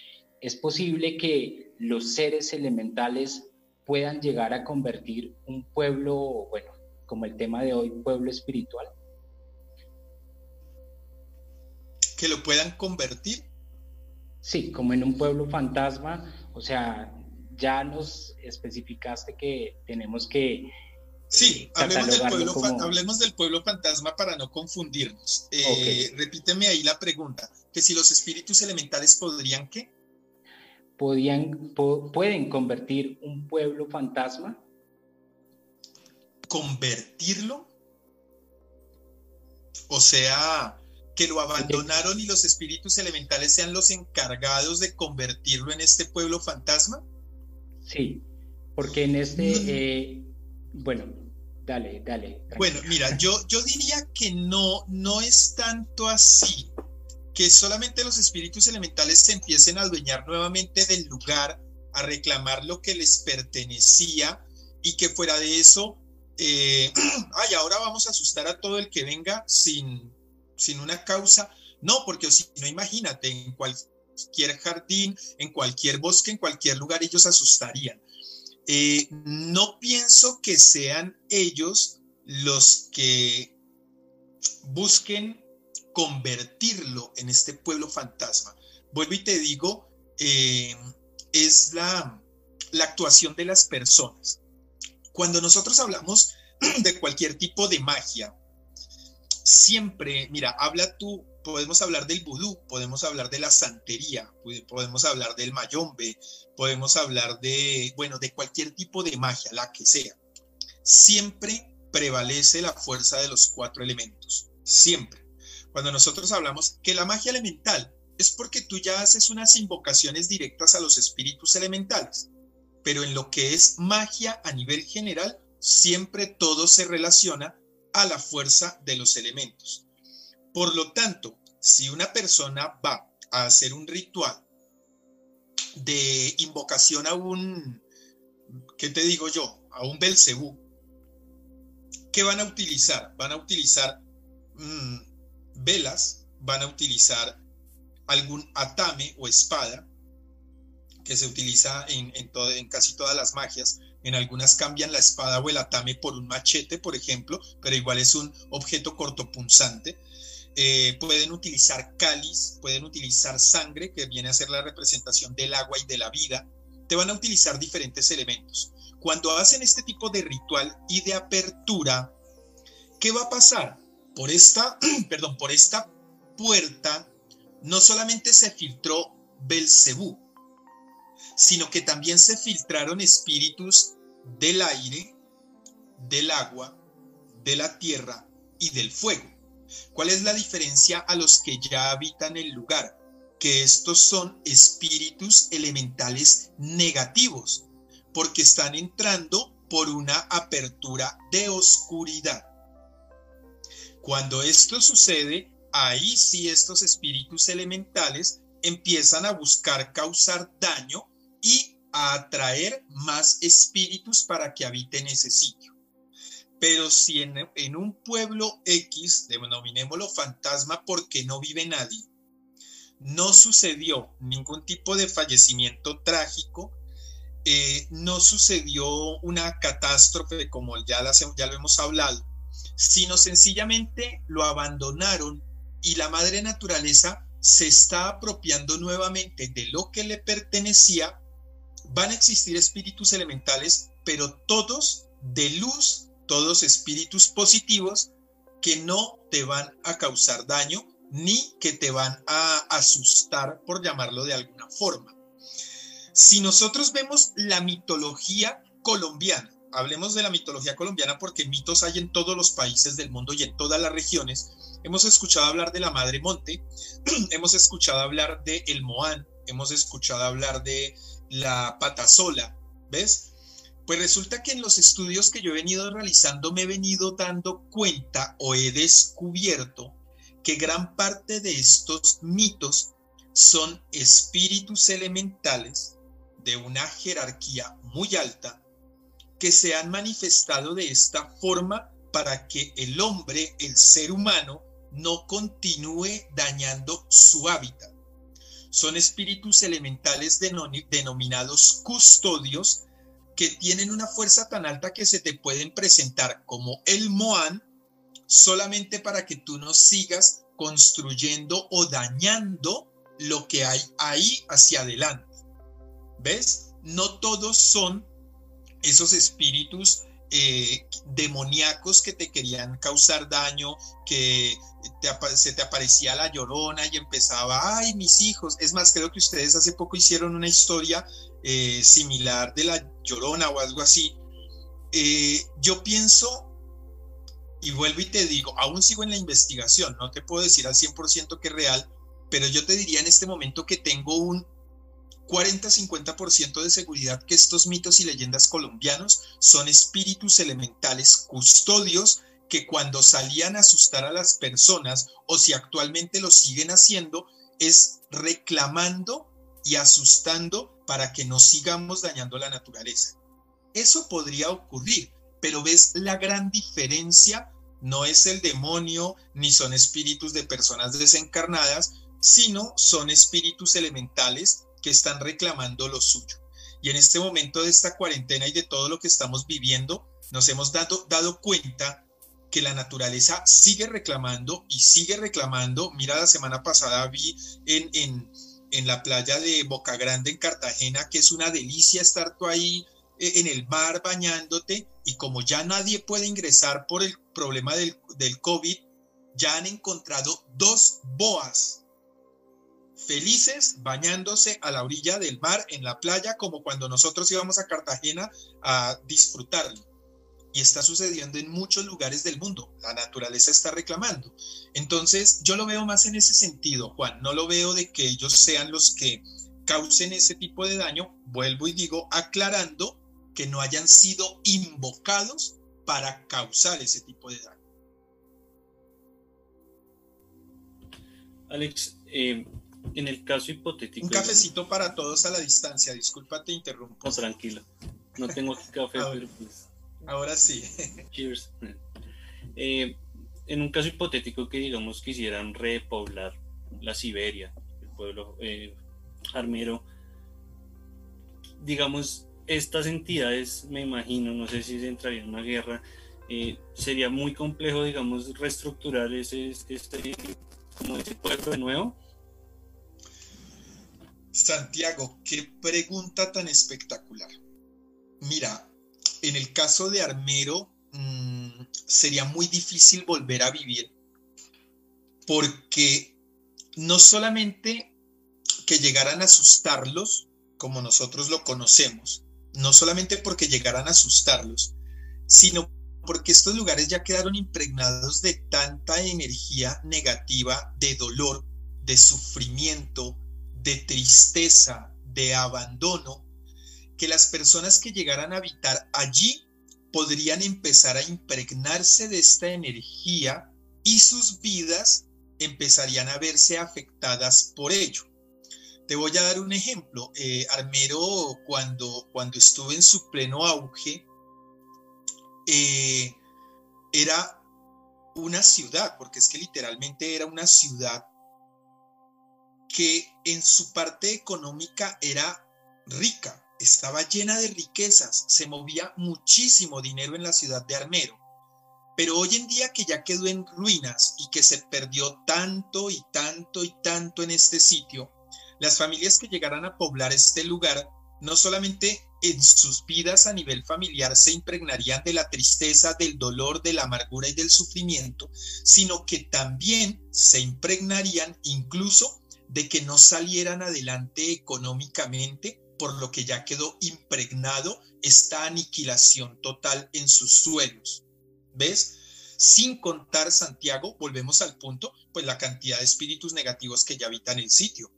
¿Es posible que los seres elementales puedan llegar a convertir un pueblo, bueno, como el tema de hoy, pueblo espiritual? ¿Que lo puedan convertir? Sí, como en un pueblo fantasma, o sea, ya nos especificaste que tenemos que Sí, hablemos del, pueblo, hablemos del pueblo fantasma para no confundirnos. Eh, repíteme ahí la pregunta, que si los espíritus elementales podrían qué? Podían, ¿Pueden convertir un pueblo fantasma? ¿Convertirlo? O sea, que lo abandonaron y los espíritus elementales sean los encargados de convertirlo en este pueblo fantasma. Sí, porque en este, eh, bueno, dale, dale. Bueno, mira, yo, yo diría que no, no es tanto así, que solamente los espíritus elementales se empiecen a adueñar nuevamente del lugar, a reclamar lo que les pertenecía y que fuera de eso, eh, ay, ahora vamos a asustar a todo el que venga sin, sin una causa. No, porque si no, imagínate, en cualquier jardín, en cualquier bosque, en cualquier lugar, ellos asustarían. Eh, no pienso que sean ellos los que busquen convertirlo en este pueblo fantasma. Vuelvo y te digo, eh, es la, la actuación de las personas. Cuando nosotros hablamos de cualquier tipo de magia, siempre, mira, habla tú, podemos hablar del vudú, podemos hablar de la santería, podemos hablar del mayombe, podemos hablar de, bueno, de cualquier tipo de magia, la que sea. Siempre prevalece la fuerza de los cuatro elementos, siempre. Cuando nosotros hablamos que la magia elemental es porque tú ya haces unas invocaciones directas a los espíritus elementales, pero en lo que es magia a nivel general, siempre todo se relaciona a la fuerza de los elementos. Por lo tanto, si una persona va a hacer un ritual de invocación a un, ¿qué te digo yo? A un Belcebú, ¿qué van a utilizar? Van a utilizar mm, velas, van a utilizar algún atame o espada que se utiliza en, en casi todas las magias, en algunas cambian la espada o el atame por un machete, por ejemplo, pero igual es un objeto cortopunzante. Eh, pueden utilizar cáliz, pueden utilizar sangre, que viene a ser la representación del agua y de la vida. Te van a utilizar diferentes elementos. Cuando hacen este tipo de ritual y de apertura, ¿qué va a pasar? Por esta, perdón, por esta puerta no solamente se filtró Belcebú, sino que también se filtraron espíritus del aire, del agua, de la tierra y del fuego. ¿Cuál es la diferencia a los que ya habitan el lugar? Que estos son espíritus elementales negativos, porque están entrando por una apertura de oscuridad. Cuando esto sucede, ahí sí estos espíritus elementales empiezan a buscar causar daño y a atraer más espíritus para que habiten ese sitio. Pero si en, un pueblo X, denominémoslo fantasma porque no vive nadie, no sucedió ningún tipo de fallecimiento trágico, eh, no sucedió una catástrofe como ya, ya lo hemos hablado, sino sencillamente lo abandonaron y la madre naturaleza se está apropiando nuevamente de lo que le pertenecía. Van a existir espíritus elementales, pero todos de luz, todos espíritus positivos que no te van a causar daño ni que te van a asustar, por llamarlo de alguna forma. Si nosotros vemos la mitología colombiana, hablemos de la mitología colombiana porque mitos hay en todos los países del mundo y en todas las regiones. Hemos escuchado hablar de la Madre Monte, hemos escuchado hablar de el Moán, hemos escuchado hablar de la pata sola, ¿ves? Pues resulta que en los estudios que yo he venido realizando me he venido dando cuenta o he descubierto que gran parte de estos mitos son espíritus elementales de una jerarquía muy alta que se han manifestado de esta forma para que el hombre, el ser humano, no continúe dañando su hábitat. Son espíritus elementales denominados custodios que tienen una fuerza tan alta que se te pueden presentar como el Moan solamente para que tú no sigas construyendo o dañando lo que hay ahí hacia adelante. ¿Ves? No todos son esos espíritus eh, demoníacos que te querían causar daño, que se te aparecía la llorona y empezaba, ay, mis hijos. Es más, creo que ustedes hace poco hicieron una historia eh, similar de la llorona o algo así. Eh, yo pienso Y vuelvo y te digo, aún sigo en la investigación, no te puedo decir al 100% que es real, pero yo te diría en este momento que tengo un 40-50% de seguridad que estos mitos y leyendas colombianos son espíritus elementales custodios que cuando salían a asustar a las personas o si actualmente lo siguen haciendo es reclamando y asustando para que no sigamos dañando la naturaleza. Eso podría ocurrir, pero ves la gran diferencia, no es el demonio ni son espíritus de personas desencarnadas, sino son espíritus elementales que están reclamando lo suyo. Y en este momento de esta cuarentena y de todo lo que estamos viviendo, nos hemos dado, dado cuenta que la naturaleza sigue reclamando y sigue reclamando. Mira, la semana pasada vi en, en, en la playa de Boca Grande en Cartagena que es una delicia estar tú ahí eh, en el mar bañándote y como ya nadie puede ingresar por el problema del, del COVID, ya han encontrado dos boas felices bañándose a la orilla del mar en la playa como cuando nosotros íbamos a Cartagena a disfrutarlo y está sucediendo en muchos lugares del mundo. La naturaleza está reclamando. Entonces, yo lo veo más en ese sentido, Juan. No lo veo de que ellos sean los que causen ese tipo de daño. Vuelvo y digo, aclarando que no hayan sido invocados para causar ese tipo de daño. Alex, eh, en el caso hipotético... Un cafecito para todos a la distancia, disculpa, te interrumpo. No, tranquilo, no tengo café, pero pues Ahora sí. Cheers. Eh, en un caso hipotético que digamos quisieran repoblar la Siberia, el pueblo eh, armero, digamos, estas entidades, me imagino, no sé si se entraría en una guerra, eh, sería muy complejo, digamos, reestructurar ese, este, como ese pueblo de nuevo. Santiago, qué pregunta tan espectacular. Mira, en el caso de Armero, mm, sería muy difícil volver a vivir porque no solamente que llegaran a asustarlos, como nosotros lo conocemos, no solamente porque llegaran a asustarlos, sino porque estos lugares ya quedaron impregnados de tanta energía negativa, de dolor, de sufrimiento, de tristeza, de abandono, que las personas que llegaran a habitar allí podrían empezar a impregnarse de esta energía y sus vidas empezarían a verse afectadas por ello. Te voy a dar un ejemplo. Eh, Armero, cuando, cuando estuve en su pleno auge, eh, era una ciudad, porque es que literalmente era una ciudad que en su parte económica era rica, estaba llena de riquezas, se movía muchísimo dinero en la ciudad de Armero. Pero hoy en día que ya quedó en ruinas y que se perdió tanto y tanto y tanto en este sitio, las familias que llegaran a poblar este lugar no solamente en sus vidas a nivel familiar se impregnarían de la tristeza, del dolor, de la amargura y del sufrimiento, sino que también se impregnarían incluso de que no salieran adelante económicamente por lo que ya quedó impregnado esta aniquilación total en sus suelos. ¿Ves? Sin contar, Santiago, volvemos al punto, pues la cantidad de espíritus negativos que ya habitan el sitio.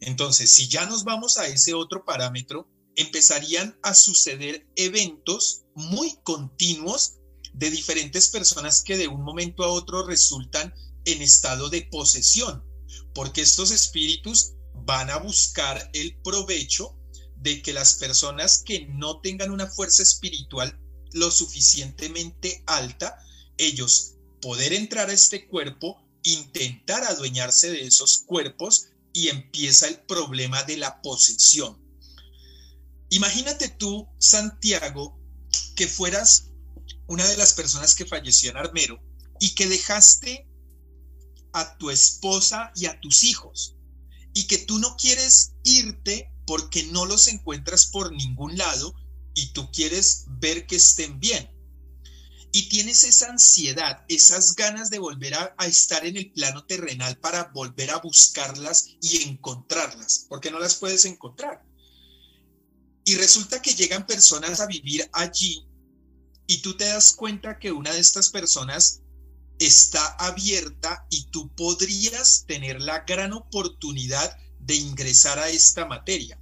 Entonces, si ya nos vamos a ese otro parámetro, empezarían a suceder eventos muy continuos de diferentes personas que de un momento a otro resultan en estado de posesión, porque estos espíritus van a buscar el provecho de que las personas que no tengan una fuerza espiritual lo suficientemente alta, ellos poder entrar a este cuerpo, intentar adueñarse de esos cuerpos y empieza el problema de la posesión. Imagínate tú, Santiago, que fueras una de las personas que falleció en Armero y que dejaste a tu esposa y a tus hijos y que tú no quieres irte porque no los encuentras por ningún lado y tú quieres ver que estén bien. Y tienes esa ansiedad, esas ganas de volver a, estar en el plano terrenal para volver a buscarlas y encontrarlas, porque no las puedes encontrar. Y resulta que llegan personas a vivir allí y tú te das cuenta que una de estas personas está abierta y tú podrías tener la gran oportunidad de ingresar a esta materia.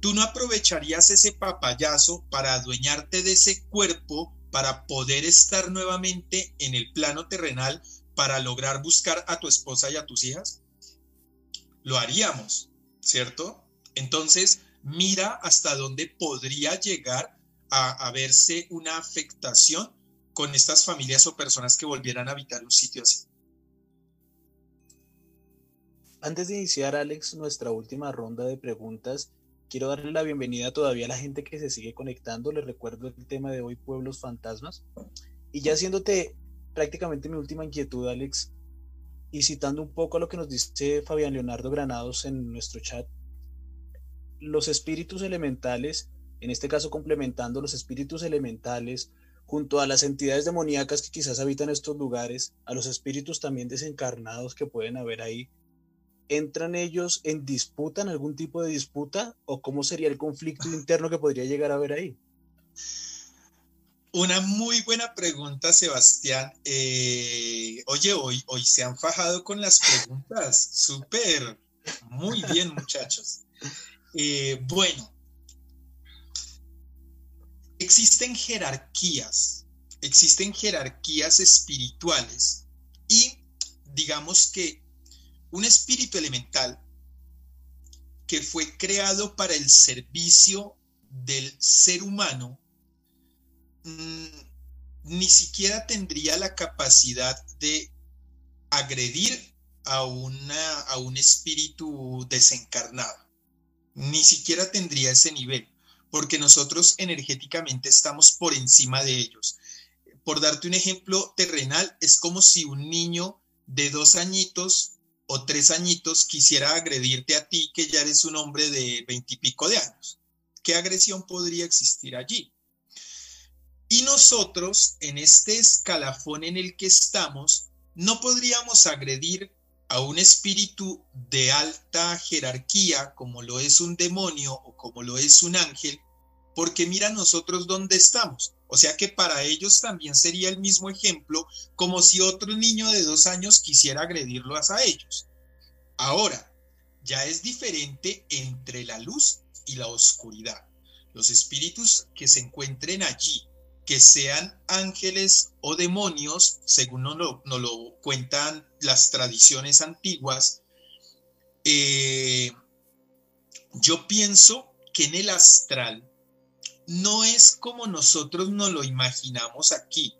¿Tú no aprovecharías ese papayazo para adueñarte de ese cuerpo para poder estar nuevamente en el plano terrenal para lograr buscar a tu esposa y a tus hijas? Lo haríamos, ¿cierto? Entonces, mira hasta dónde podría llegar a, verse una afectación con estas familias o personas que volvieran a habitar un sitio así. Antes de iniciar, Alex, nuestra última ronda de preguntas, quiero darle la bienvenida todavía a la gente que se sigue conectando. Les recuerdo el tema de hoy, pueblos fantasmas. Y ya haciéndote prácticamente mi última inquietud, Alex, y citando un poco a lo que nos dice Fabián Leonardo Granados en nuestro chat, los espíritus elementales, en este caso complementando los espíritus elementales, junto a las entidades demoníacas que quizás habitan estos lugares, a los espíritus también desencarnados que pueden haber ahí, ¿entran ellos en disputa, en algún tipo de disputa? ¿O cómo sería el conflicto interno que podría llegar a haber ahí? Una muy buena pregunta, Sebastián. Eh, oye, hoy, hoy se han fajado con las preguntas. Súper. Muy bien, muchachos. Eh, bueno, existen jerarquías, existen jerarquías espirituales y digamos que un espíritu elemental que fue creado para el servicio del ser humano mm, ni siquiera tendría la capacidad de agredir a, una, a un espíritu desencarnado. Ni siquiera tendría ese nivel porque nosotros energéticamente estamos por encima de ellos. Por darte un ejemplo terrenal, es como si un niño de dos añitos o tres añitos quisiera agredirte a ti, que ya eres un hombre de veintipico de años. ¿Qué agresión podría existir allí? Y nosotros, en este escalafón en el que estamos, no podríamos agredir a un espíritu de alta jerarquía, como lo es un demonio o como lo es un ángel, porque mira nosotros dónde estamos. O sea que para ellos también sería el mismo ejemplo, como si otro niño de dos años quisiera agredirlos a ellos. Ahora, ya es diferente entre la luz y la oscuridad. Los espíritus que se encuentren allí, que sean ángeles o demonios, según nos lo, cuentan las tradiciones antiguas, eh, yo pienso que en el astral no es como nosotros nos lo imaginamos aquí.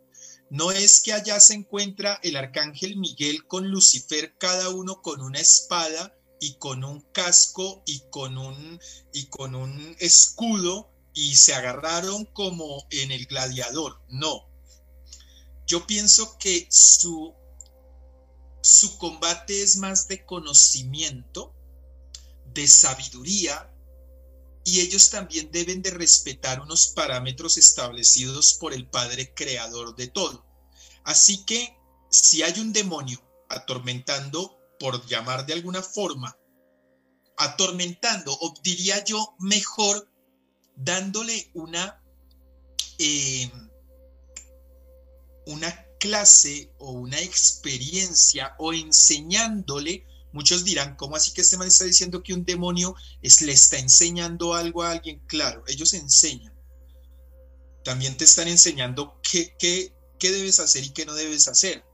No es que allá se encuentra el arcángel Miguel con Lucifer, cada uno con una espada y con un casco y con un, y con un escudo y se agarraron como en el gladiador. No. Yo pienso que su, su combate es más de conocimiento, de sabiduría, y ellos también deben de respetar unos parámetros establecidos por el Padre Creador de todo. Así que si hay un demonio atormentando, por llamar de alguna forma, atormentando, o diría yo mejor dándole una, eh, una clase o una experiencia o enseñándole, muchos dirán, ¿cómo así que este man está diciendo que un demonio es, le está enseñando algo a alguien? Claro, ellos enseñan. También te están enseñando qué, qué, qué debes hacer y qué no debes hacer.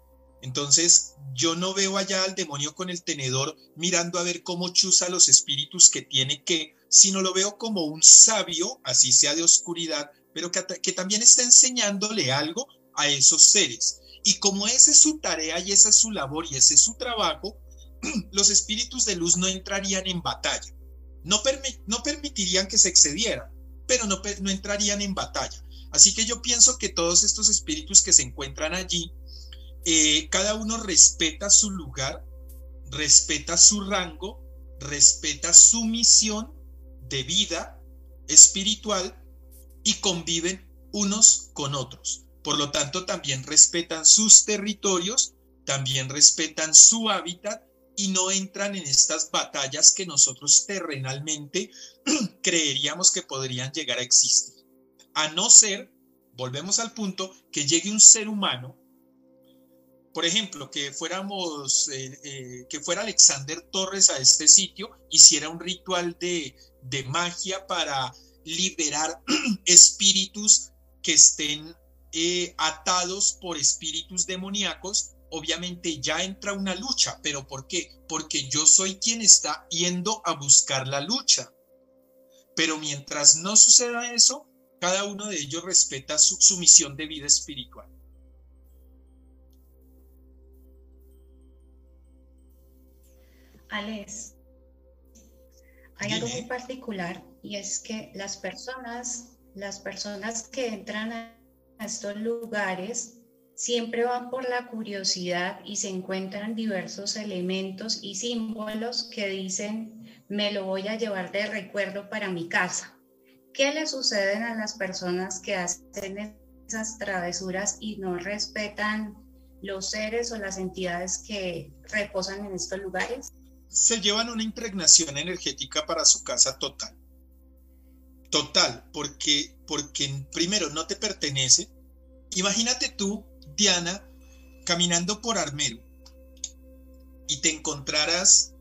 Entonces, yo no veo allá al demonio con el tenedor mirando a ver cómo chuza los espíritus que tiene que, sino lo veo como un sabio, así sea de oscuridad, pero que, también está enseñándole algo a esos seres. Y como esa es su tarea y esa es su labor y ese es su trabajo, los espíritus de luz no entrarían en batalla. No, no permitirían que se excedieran, pero no, no entrarían en batalla. Así que yo pienso que todos estos espíritus que se encuentran allí, eh, cada uno respeta su lugar, respeta su rango, respeta su misión de vida espiritual y conviven unos con otros. Por lo tanto, también respetan sus territorios, también respetan su hábitat y no entran en estas batallas que nosotros terrenalmente creeríamos que podrían llegar a existir. A no ser, volvemos al punto, que llegue un ser humano por ejemplo, que fuéramos, eh, eh, que fuera Alexander Torres a este sitio, hiciera un ritual de, de magia para liberar espíritus que estén eh, atados por espíritus demoníacos, obviamente ya entra una lucha. ¿Pero por qué? Porque yo soy quien está yendo a buscar la lucha. Pero mientras no suceda eso, cada uno de ellos respeta su, su misión de vida espiritual. Alex, hay algo muy particular y es que las personas, las personas que entran a estos lugares siempre van por la curiosidad y se encuentran diversos elementos y símbolos que dicen, me lo voy a llevar de recuerdo para mi casa. ¿Qué le suceden a las personas que hacen esas travesuras y no respetan los seres o las entidades que reposan en estos lugares? Se llevan una impregnación energética para su casa total. Total, porque, porque primero no te pertenece. Imagínate tú, Caminando por Armero y te encontraras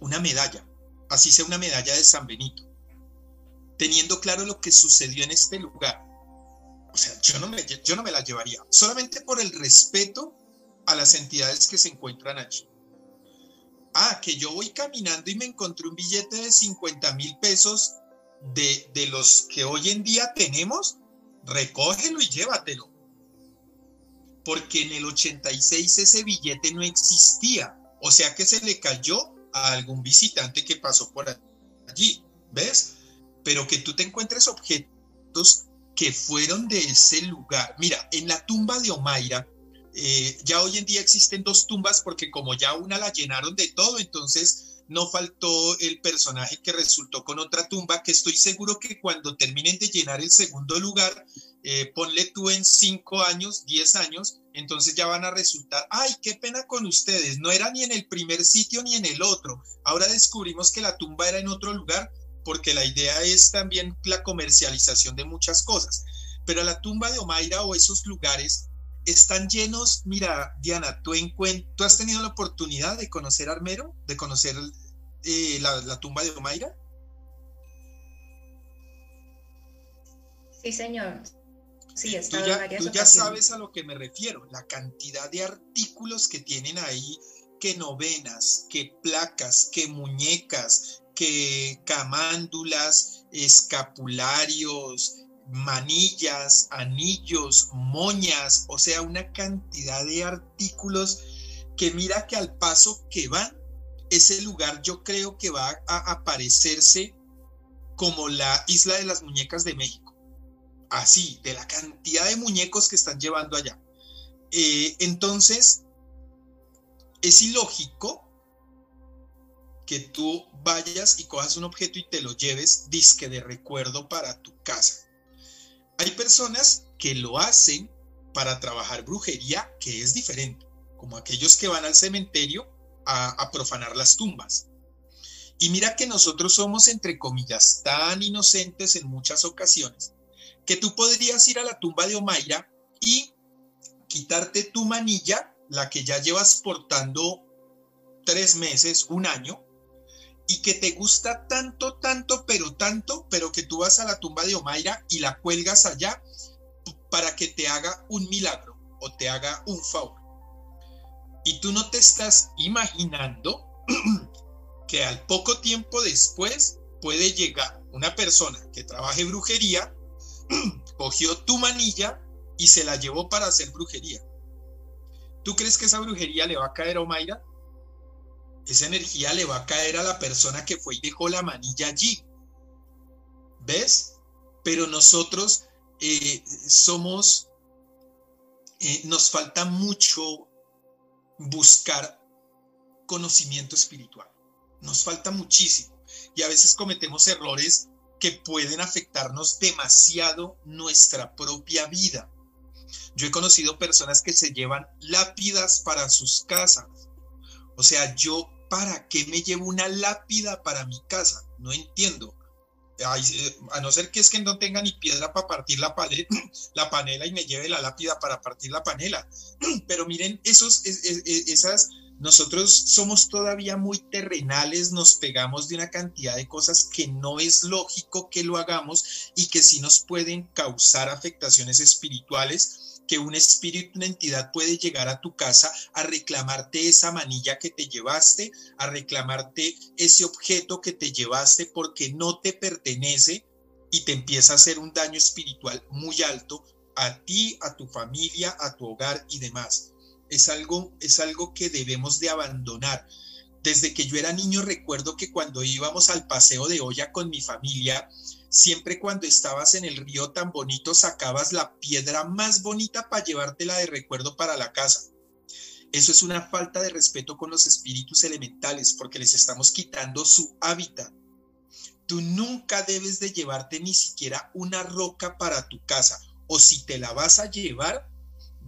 una medalla, así sea una medalla de San Benito, teniendo claro lo que sucedió en este lugar. O sea, yo no me, yo no me la llevaría, solamente por el respeto a las entidades que se encuentran allí. Ah, que yo voy caminando y me encontré un billete de 50 mil pesos de, los que hoy en día tenemos, recógelo y llévatelo. Porque en el 86 ese billete no existía. O sea que se le cayó a algún visitante que pasó por allí. ¿Ves? Pero que tú te encuentres objetos que fueron de ese lugar. Mira, en la tumba de Omaira, eh, ya hoy en día existen dos tumbas porque como ya una la llenaron de todo, entonces no faltó el personaje que resultó con otra tumba, que estoy seguro que cuando terminen de llenar el segundo lugar, eh, ponle tú en cinco años, diez años, entonces ya van a resultar, ay, qué pena con ustedes, no era ni en el primer sitio ni en el otro. Ahora descubrimos que la tumba era en otro lugar, porque la idea es también la comercialización de muchas cosas. Pero la tumba de Omaira o esos lugares están llenos, mira, Diana, ¿tú, ¿tú has tenido la oportunidad de conocer Armero, de conocer eh, la, tumba de Omaira? Sí, señor. Sí, tú ya, tú ya sabes a lo que me refiero, la cantidad de artículos que tienen ahí, que novenas, que placas, que muñecas, que camándulas, escapularios, manillas, anillos, moñas, o sea, una cantidad de artículos que mira que al paso que van, ese lugar yo creo que va a aparecerse como la isla de las muñecas de México. Así, de la cantidad de muñecos que están llevando allá. Eh, entonces, es ilógico que tú vayas y cojas un objeto y te lo lleves disque de recuerdo para tu casa. Hay personas que lo hacen para trabajar brujería, que es diferente, como aquellos que van al cementerio a, profanar las tumbas. Y mira que nosotros somos, entre comillas, tan inocentes en muchas ocasiones, que tú podrías ir a la tumba de Omaira y quitarte tu manilla, la que ya llevas portando tres meses, un año, y que te gusta tanto, tanto, pero tanto, pero que tú vas a la tumba de Omaira y la cuelgas allá para que te haga un milagro o te haga un favor. Y tú no te estás imaginando que al poco tiempo después puede llegar una persona que trabaje brujería, cogió tu manilla y se la llevó para hacer brujería. ¿Tú crees que esa brujería le va a caer a Omaira? esa energía le va a caer a la persona que fue y dejó la manilla allí. ¿Ves? Pero nosotros eh, somos, eh, nos falta mucho buscar conocimiento espiritual. Nos falta muchísimo. Y a veces cometemos errores que pueden afectarnos demasiado nuestra propia vida. Yo he conocido personas que se llevan lápidas para sus casas. O sea, yo ¿para qué me llevo una lápida para mi casa? No entiendo. Eh, a no ser que es que no tenga ni piedra para partir la, la panela y me lleve la lápida para partir la panela. Pero miren, esos, esas, nosotros somos todavía muy terrenales, nos pegamos de una cantidad de cosas que no es lógico que lo hagamos y que sí nos pueden causar afectaciones espirituales que un espíritu, una entidad puede llegar a tu casa a reclamarte esa manilla que te llevaste, a reclamarte ese objeto que te llevaste porque no te pertenece y te empieza a hacer un daño espiritual muy alto a ti, a tu familia, a tu hogar y demás. Es algo, es algo que debemos de abandonar. Desde que yo era niño recuerdo que cuando íbamos al paseo de olla con mi familia, siempre cuando estabas en el río tan bonito sacabas la piedra más bonita para llevártela de recuerdo para la casa. Eso es una falta de respeto con los espíritus elementales porque les estamos quitando su hábitat. Tú nunca debes de llevarte ni siquiera una roca para tu casa o si te la vas a llevar,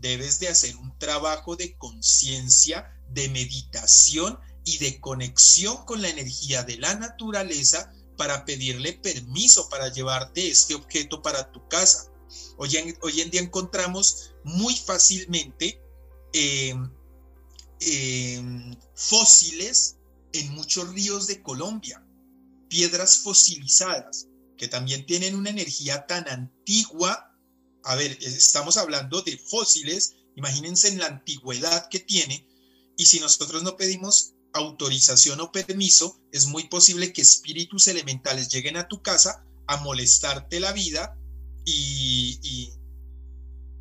debes de hacer un trabajo de conciencia, de meditación y de conexión con la energía de la naturaleza para pedirle permiso para llevarte este objeto para tu casa. Hoy en, hoy en día encontramos muy fácilmente em, em, fósiles en muchos ríos de Colombia, piedras fosilizadas, que también tienen una energía tan antigua. A ver, estamos hablando de fósiles, imagínense en la antigüedad que tiene, y si nosotros no pedimos autorización o permiso, es muy posible que espíritus elementales lleguen a tu casa a molestarte la vida y,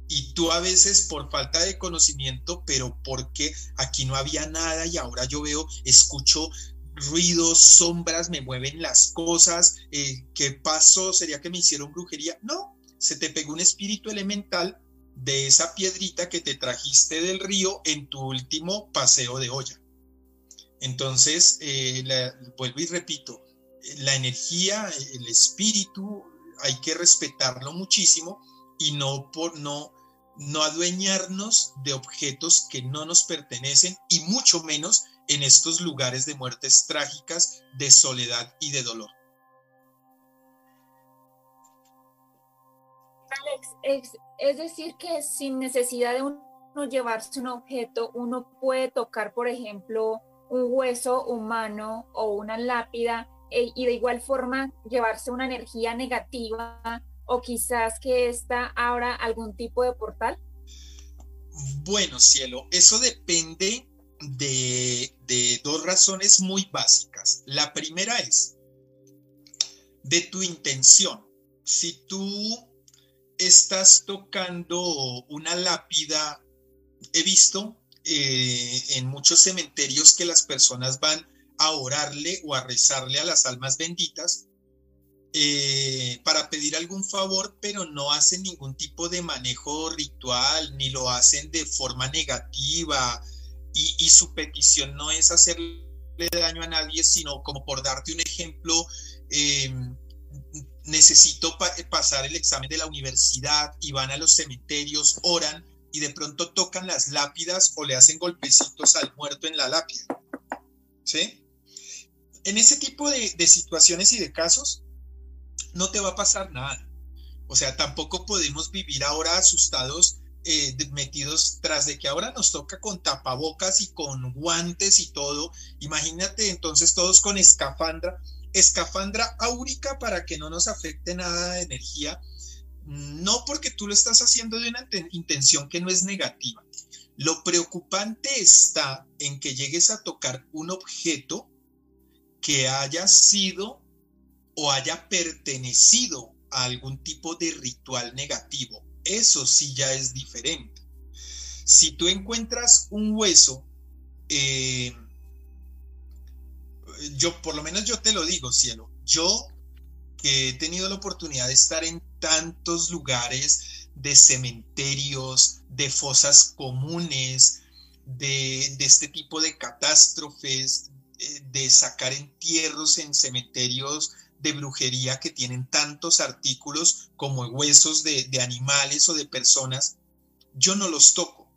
y, tú a veces por falta de conocimiento, pero porque aquí no había nada y ahora yo veo, escucho ruidos, sombras, me mueven las cosas, eh, ¿qué pasó? ¿Sería que me hicieron brujería? No, se te pegó un espíritu elemental de esa piedrita que te trajiste del río en tu último paseo de olla. Entonces, eh, vuelvo y repito, la energía, el espíritu, hay que respetarlo muchísimo y no por no no adueñarnos de objetos que no nos pertenecen y mucho menos en estos lugares de muertes trágicas, de soledad y de dolor. Alex, es, decir que sin necesidad de uno llevarse un objeto, uno puede tocar, por ejemplo, un hueso humano o una lápida e, y de igual forma llevarse una energía negativa o quizás que ésta abra algún tipo de portal? Bueno, cielo, eso depende de, de dos razones muy básicas. La primera es de tu intención. Si tú estás tocando una lápida, he visto eh, en muchos cementerios que las personas van a orarle o a rezarle a las almas benditas eh, para pedir algún favor, pero no hacen ningún tipo de manejo ritual, ni lo hacen de forma negativa, y, su petición no es hacerle daño a nadie, sino como por darte un ejemplo, em, necesito pasar el examen de la universidad y van a los cementerios, oran y de pronto tocan las lápidas o le hacen golpecitos al muerto en la lápida. ¿Sí? En ese tipo de, situaciones y de casos, no te va a pasar nada. O sea, tampoco podemos vivir ahora asustados, eh, metidos tras de que ahora nos toca con tapabocas y con guantes y todo. Imagínate entonces todos con escafandra, escafandra áurica para que no nos afecte nada de energía no porque tú lo estás haciendo de una intención que no es negativa. Lo preocupante está en que llegues a tocar un objeto que haya sido o haya pertenecido a algún tipo de ritual negativo. Eso sí ya es diferente. Si tú encuentras un hueso, eh, yo por lo menos yo te lo digo, cielo, yo que he tenido la oportunidad de estar en tantos lugares de cementerios, de fosas comunes, de, este tipo de catástrofes, eh, de sacar entierros en cementerios de brujería que tienen tantos artículos como huesos de, de animales o de personas, yo no los toco.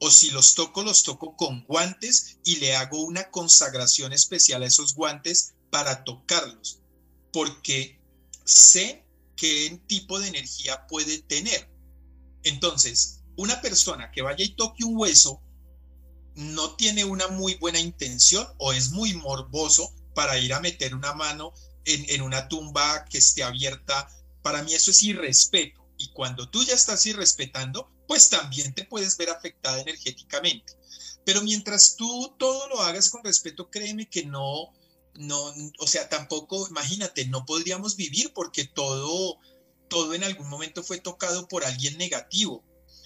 O si los toco, los toco con guantes y le hago una consagración especial a esos guantes para tocarlos porque sé qué tipo de energía puede tener. Entonces, una persona que vaya y toque un hueso no tiene una muy buena intención o es muy morboso para ir a meter una mano en, una tumba que esté abierta. Para mí eso es irrespeto. Y cuando tú ya estás irrespetando, pues también te puedes ver afectada energéticamente. Pero mientras tú todo lo hagas con respeto, créeme que no, no, o sea, tampoco, imagínate, no podríamos vivir porque todo, todo en algún momento fue tocado por alguien negativo.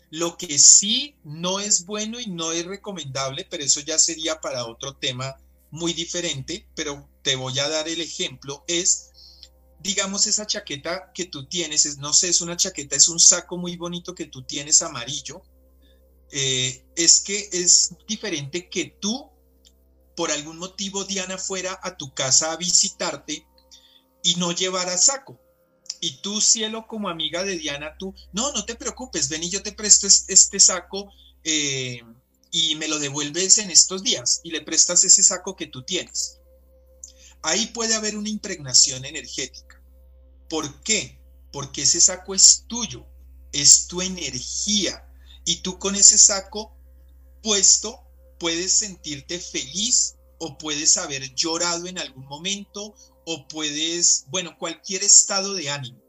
Lo que sí no es bueno y no es recomendable, pero eso ya sería para otro tema muy diferente, pero te voy a dar el ejemplo, es, digamos, esa chaqueta que tú tienes, es, no sé, es una chaqueta, es un saco muy bonito que tú tienes amarillo, eh, es que es diferente que tú, por algún motivo, Diana, fuera a tu casa a visitarte y no llevara saco. Y tú, cielo, como amiga de Diana, tú, no, no te preocupes, ven y yo te presto este saco eh, y me lo devuelves en estos días y le prestas ese saco que tú tienes. Ahí puede haber una impregnación energética. ¿Por qué? Porque ese saco es tuyo, es tu energía, y tú con ese saco puesto puedes sentirte feliz o puedes haber llorado en algún momento o puedes, bueno, cualquier estado de ánimo.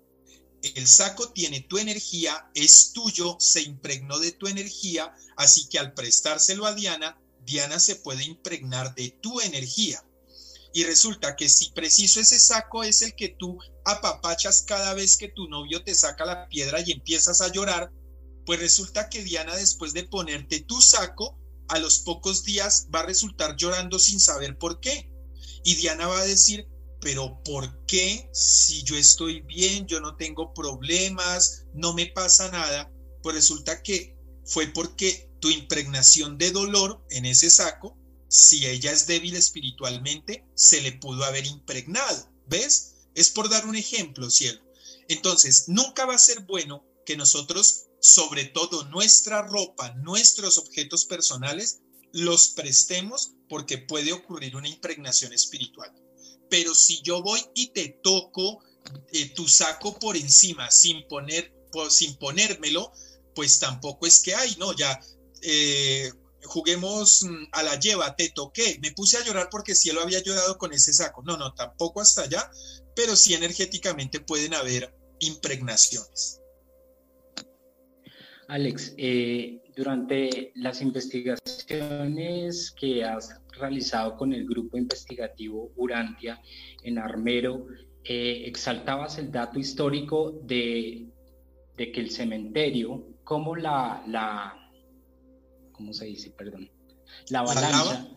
El saco tiene tu energía, es tuyo, se impregnó de tu energía, así que al prestárselo a Diana, Diana se puede impregnar de tu energía. Y resulta que si preciso ese saco es el que tú apapachas cada vez que tu novio te saca la piedra y empiezas a llorar, pues resulta que Diana después de ponerte tu saco, a los pocos días va a resultar llorando sin saber por qué. Y Diana va a decir, pero ¿por qué si yo estoy bien, yo no tengo problemas, no me pasa nada? Pues resulta que fue porque tu impregnación de dolor en ese saco, si ella es débil espiritualmente, se le pudo haber impregnado. ¿Ves? Es por dar un ejemplo, cielo. Entonces, nunca va a ser bueno que nosotros sobre todo nuestra ropa, nuestros objetos personales, los prestemos porque puede ocurrir una impregnación espiritual. Pero si yo voy y te toco eh, tu saco por encima sin, poner, sin ponérmelo, pues tampoco es que hay, no, ya eh, juguemos mm, a la lleva, te toqué, me puse a llorar porque cielo había llorado con ese saco. No, no, tampoco hasta allá, pero sí energéticamente pueden haber impregnaciones. Alex, eh, durante las investigaciones que has realizado con el grupo investigativo Urantia en Armero, eh, exaltabas el dato histórico de, que el cementerio, como la, ¿cómo se dice? Perdón. La avalancha.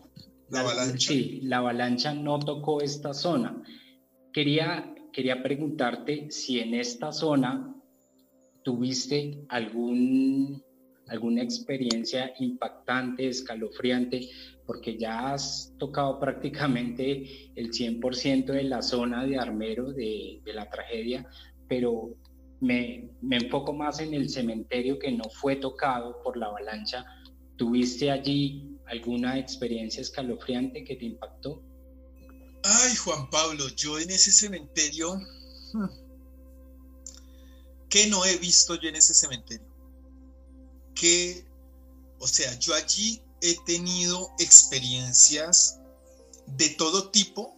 La, avalancha. Sí, la avalancha no tocó esta zona. Quería, quería preguntarte si en esta zona ¿Tuviste algún, alguna experiencia impactante, escalofriante? Porque ya has tocado prácticamente el 100% de la zona de Armero de, la tragedia, pero me, me, enfoco más en el cementerio que no fue tocado por la avalancha. ¿Tuviste allí alguna experiencia escalofriante que te impactó? Ay, Juan Pablo, yo en ese cementerio... Hmm, ¿Qué no he visto yo en ese cementerio? Que, o sea, yo allí he tenido experiencias de todo tipo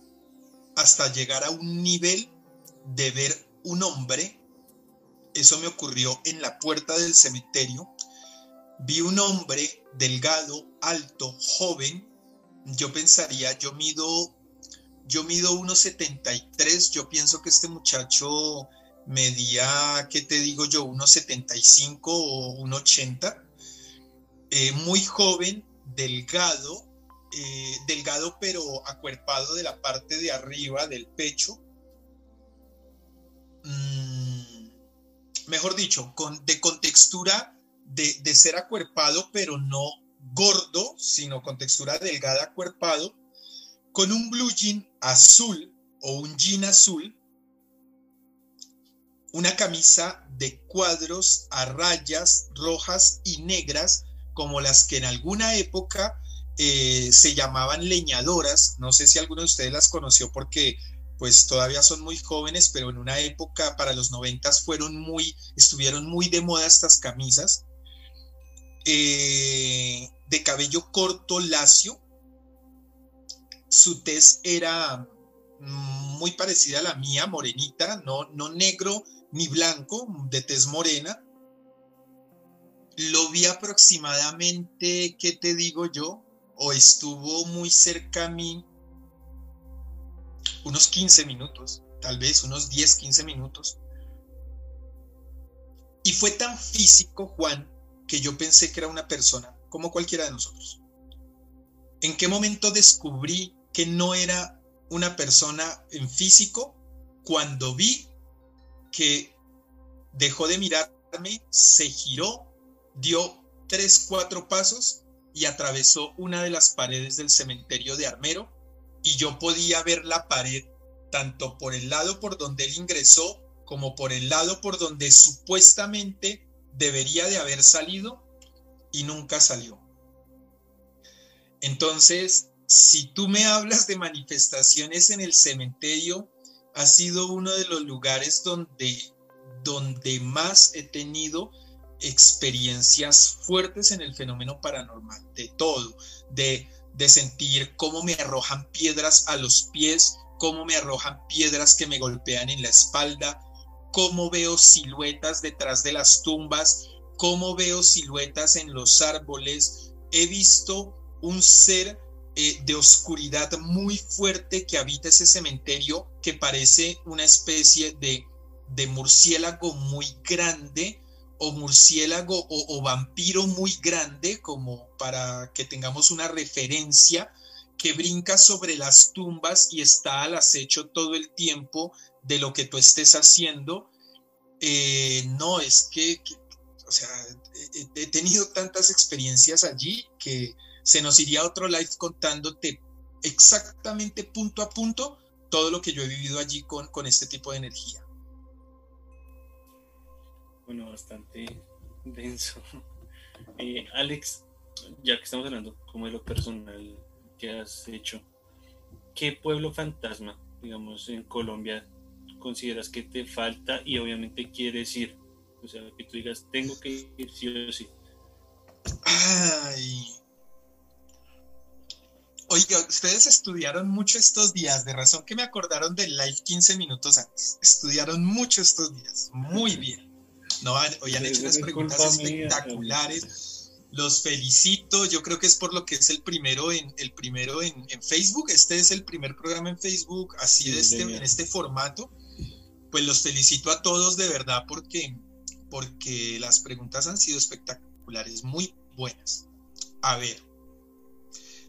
hasta llegar a un nivel de ver un hombre. Eso me ocurrió en la puerta del cementerio. Vi un hombre delgado, alto, joven. Yo pensaría, yo mido, yo mido 1,73. Yo pienso que este muchacho medía, ¿qué te digo yo? Unos 75 o 1,80. Eh, muy joven, delgado, eh, delgado pero acuerpado de la parte de arriba del pecho. Mm, mejor dicho, con, de contextura de, ser acuerpado pero no gordo, sino con textura delgada acuerpado, con un blue jean azul o un jean azul una camisa de cuadros a rayas rojas y negras, como las que en alguna época eh, se llamaban leñadoras. No sé si alguno de ustedes las conoció porque pues todavía son muy jóvenes, pero en una época para los noventas fueron muy, estuvieron muy de moda estas camisas. Eh, de cabello corto, lacio. Su tez era muy parecida a la mía, morenita, no, no negro ni blanco, de tez morena. Lo vi aproximadamente, ¿qué te digo yo? O estuvo muy cerca a mí unos 15 minutos, tal vez unos 10, 15 minutos. Y fue tan físico, Juan, que yo pensé que era una persona como cualquiera de nosotros. ¿En qué momento descubrí que no era una persona en físico? Cuando vi que dejó de mirarme, se giró, dio tres, cuatro pasos y atravesó una de las paredes del cementerio de Armero y yo podía ver la pared tanto por el lado por donde él ingresó como por el lado por donde supuestamente debería de haber salido y nunca salió. Entonces, si tú me hablas de manifestaciones en el cementerio, ha sido uno de los lugares donde, donde más he tenido experiencias fuertes en el fenómeno paranormal, de todo, de de sentir cómo me arrojan piedras a los pies, cómo me arrojan piedras que me golpean en la espalda, cómo veo siluetas detrás de las tumbas, cómo veo siluetas en los árboles. He visto un ser eh, de oscuridad muy fuerte que habita ese cementerio que parece una especie de, de murciélago muy grande o murciélago o, vampiro muy grande, como para que tengamos una referencia, que brinca sobre las tumbas y está al acecho todo el tiempo de lo que tú estés haciendo. Eh, no, es que, o sea, he, tenido tantas experiencias allí que se nos iría otro live contándote exactamente punto a punto todo lo que yo he vivido allí con, con este tipo de energía bueno, bastante denso. Eh, Alex, ya que estamos hablando como de lo personal que has hecho, ¿qué pueblo fantasma, digamos, en Colombia consideras que te falta y obviamente quieres ir? O sea, que tú digas, tengo que ir sí o sí. Ay. Oiga, ustedes estudiaron mucho estos días, de razón que me acordaron del live 15 minutos antes. Estudiaron mucho estos días, muy bien. No, hoy han hecho unas preguntas espectaculares. Los felicito. Yo creo que es por lo que es el primero en, el primero en, Facebook. Este es el primer programa en Facebook, así de este, en este formato. Pues los felicito a todos de verdad porque, porque las preguntas han sido espectaculares, muy buenas. A ver,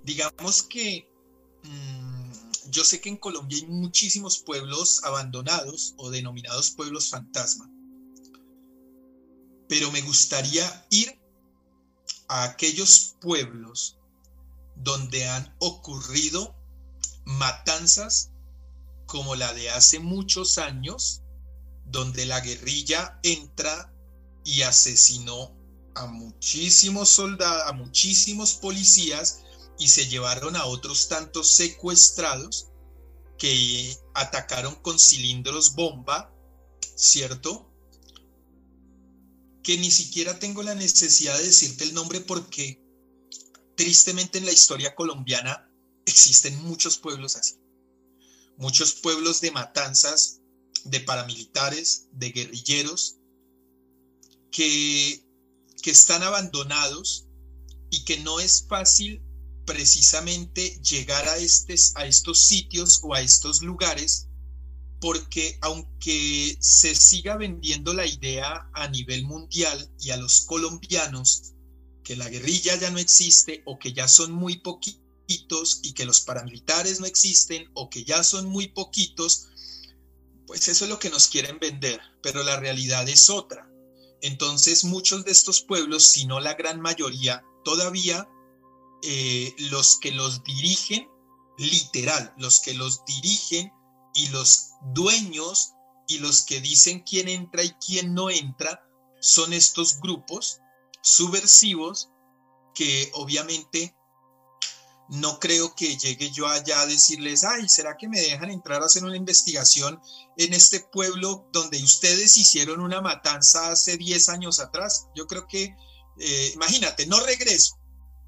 digamos que mm, yo sé que en Colombia hay muchísimos pueblos abandonados o denominados pueblos fantasma pero me gustaría ir a aquellos pueblos donde han ocurrido matanzas como la de hace muchos años, donde la guerrilla entra y asesinó a muchísimos soldados, a muchísimos policías y se llevaron a otros tantos secuestrados que atacaron con cilindros bomba, ¿cierto? que ni siquiera tengo la necesidad de decirte el nombre porque tristemente en la historia colombiana existen muchos pueblos así. Muchos pueblos de matanzas, de paramilitares, de guerrilleros, que, que están abandonados y que no es fácil precisamente llegar a, a estos sitios o a estos lugares porque aunque se siga vendiendo la idea a nivel mundial y a los colombianos que la guerrilla ya no existe o que ya son muy poquitos y que los paramilitares no existen o que ya son muy poquitos, pues eso es lo que nos quieren vender, pero la realidad es otra. Entonces muchos de estos pueblos, si no la gran mayoría, todavía eh, los que los dirigen, literal, los que los dirigen y los dueños y los que dicen quién entra y quién no entra son estos grupos subversivos que obviamente no creo que llegue yo allá a decirles, ay, ¿será que me dejan entrar a hacer una investigación en este pueblo donde ustedes hicieron una matanza hace 10 años atrás? Yo creo que, eh, imagínate, no regreso.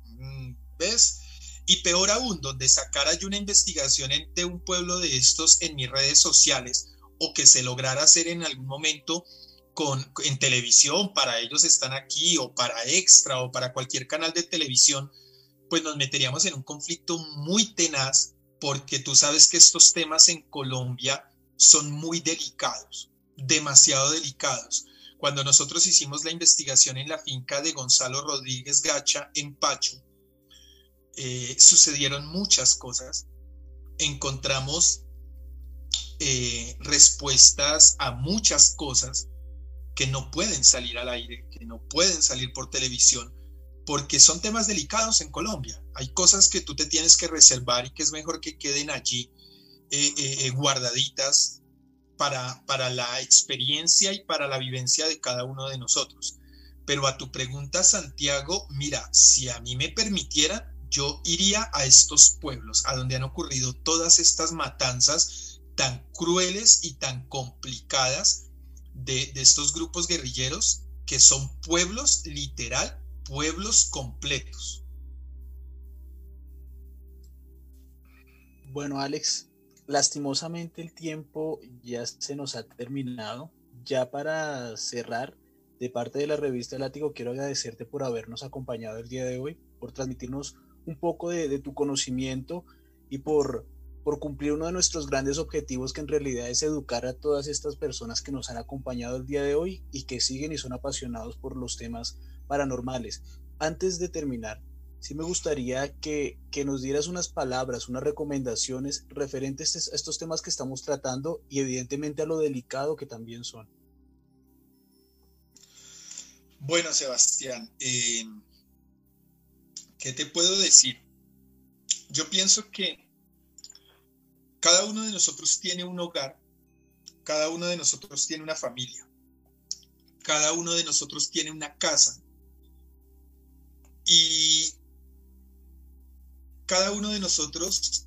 Mm, ¿Ves? Y peor aún, donde sacara yo una investigación de un pueblo de estos en mis redes sociales o que se lograra hacer en algún momento con, en televisión, para ellos están aquí o para extra o para cualquier canal de televisión, pues nos meteríamos en un conflicto muy tenaz porque tú sabes que estos temas en Colombia son muy delicados, demasiado delicados. Cuando nosotros hicimos la investigación en la finca de Gonzalo Rodríguez Gacha en Pacho, eh, sucedieron muchas cosas. Encontramos eh, respuestas a muchas cosas que no pueden salir al aire, que no pueden salir por televisión, porque son temas delicados en Colombia. Hay cosas que tú te tienes que reservar y que es mejor que queden allí eh, guardaditas para, para la experiencia y para la vivencia de cada uno de nosotros. Pero a tu pregunta, Santiago, mira, si a mí me permitiera, yo iría a estos pueblos, a donde han ocurrido todas estas matanzas tan crueles y tan complicadas de, estos grupos guerrilleros, que son pueblos literal, pueblos completos. Bueno, Alex, lastimosamente el tiempo ya se nos ha terminado. Ya para cerrar, de parte de la revista Látigo, quiero agradecerte por habernos acompañado el día de hoy, por transmitirnos un poco de, tu conocimiento y por, por cumplir uno de nuestros grandes objetivos, que en realidad es educar a todas estas personas que nos han acompañado el día de hoy y que siguen y son apasionados por los temas paranormales. Antes de terminar, sí me gustaría que, que nos dieras unas palabras, unas recomendaciones referentes a estos temas que estamos tratando y evidentemente a lo delicado que también son. Bueno, Sebastián, eh, ¿Qué te puedo decir? Yo pienso que cada uno de nosotros tiene un hogar, cada uno de nosotros tiene una familia, cada uno de nosotros tiene una casa y cada uno de nosotros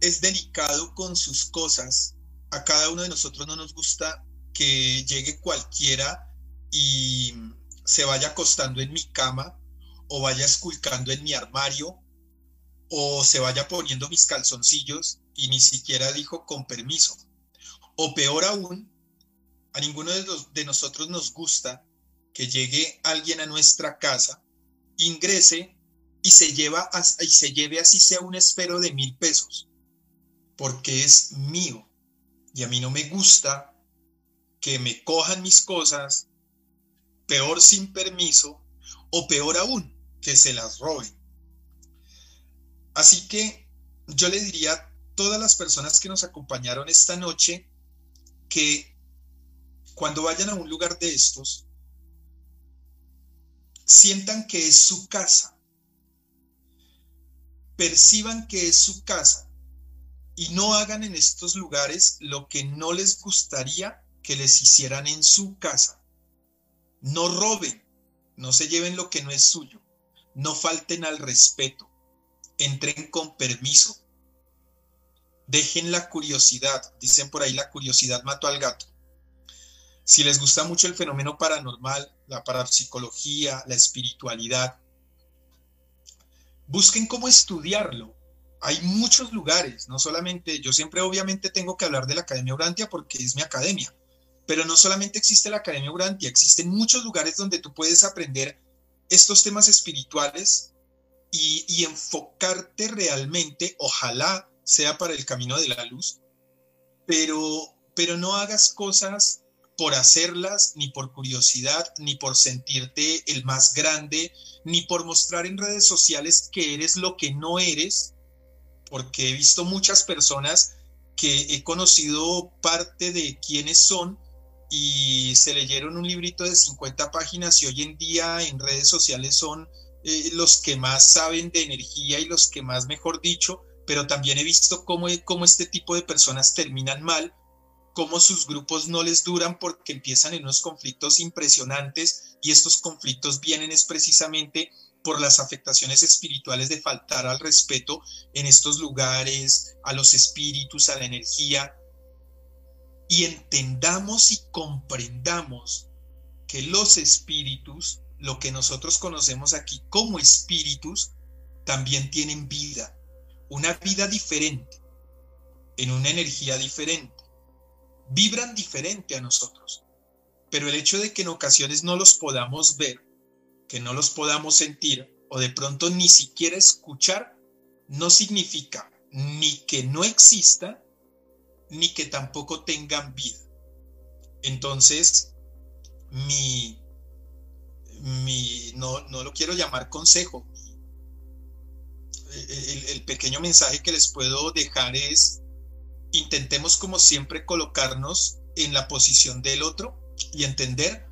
es delicado con sus cosas. A cada uno de nosotros no nos gusta que llegue cualquiera y se vaya acostando en mi cama o vaya esculcando en mi armario o se vaya poniendo mis calzoncillos y ni siquiera dijo con permiso. O peor aún, a ninguno de, de nosotros nos gusta que llegue alguien a nuestra casa, ingrese y se, lleve así sea un espero de mil pesos, porque es mío. Y a mí no me gusta que me cojan mis cosas, peor sin permiso, o peor aún, que se las roben. Así que yo le diría a todas las personas que nos acompañaron esta noche que cuando vayan a un lugar de estos, sientan que es su casa, perciban que es su casa y no hagan en estos lugares lo que no les gustaría que les hicieran en su casa. No roben, no se lleven lo que no es suyo no falten al respeto, entren con permiso, dejen la curiosidad, dicen por ahí la curiosidad mató al gato. Si les gusta mucho el fenómeno paranormal, la parapsicología, la espiritualidad, busquen cómo estudiarlo. Hay muchos lugares, no solamente, yo siempre obviamente tengo que hablar de la Academia Urantia porque es mi academia, pero no solamente existe la Academia Urantia, existen muchos lugares donde tú puedes aprender estos temas espirituales y, enfocarte realmente, ojalá sea para el camino de la luz, pero, pero no hagas cosas por hacerlas, ni por curiosidad, ni por sentirte el más grande, ni por mostrar en redes sociales que eres lo que no eres, porque he visto muchas personas que he conocido parte de quiénes son y se leyeron un librito de 50 páginas y hoy en día en redes sociales son eh, los que más saben de energía y los que más, mejor dicho, pero también he visto cómo, cómo este tipo de personas terminan mal, cómo sus grupos no les duran porque empiezan en unos conflictos impresionantes y estos conflictos vienen es precisamente por las afectaciones espirituales de faltar al respeto en estos lugares, a los espíritus, a la energía, y entendamos y comprendamos que los espíritus, lo que nosotros conocemos aquí como espíritus, también tienen vida, una vida diferente, en una energía diferente, vibran diferente a nosotros. Pero el hecho de que en ocasiones no los podamos ver, que no los podamos sentir o de pronto ni siquiera escuchar, no significa ni que no exista, ni que tampoco tengan vida. Entonces, mi, mi no, no lo quiero llamar consejo. El, el pequeño mensaje que les puedo dejar es, intentemos como siempre colocarnos en la posición del otro y entender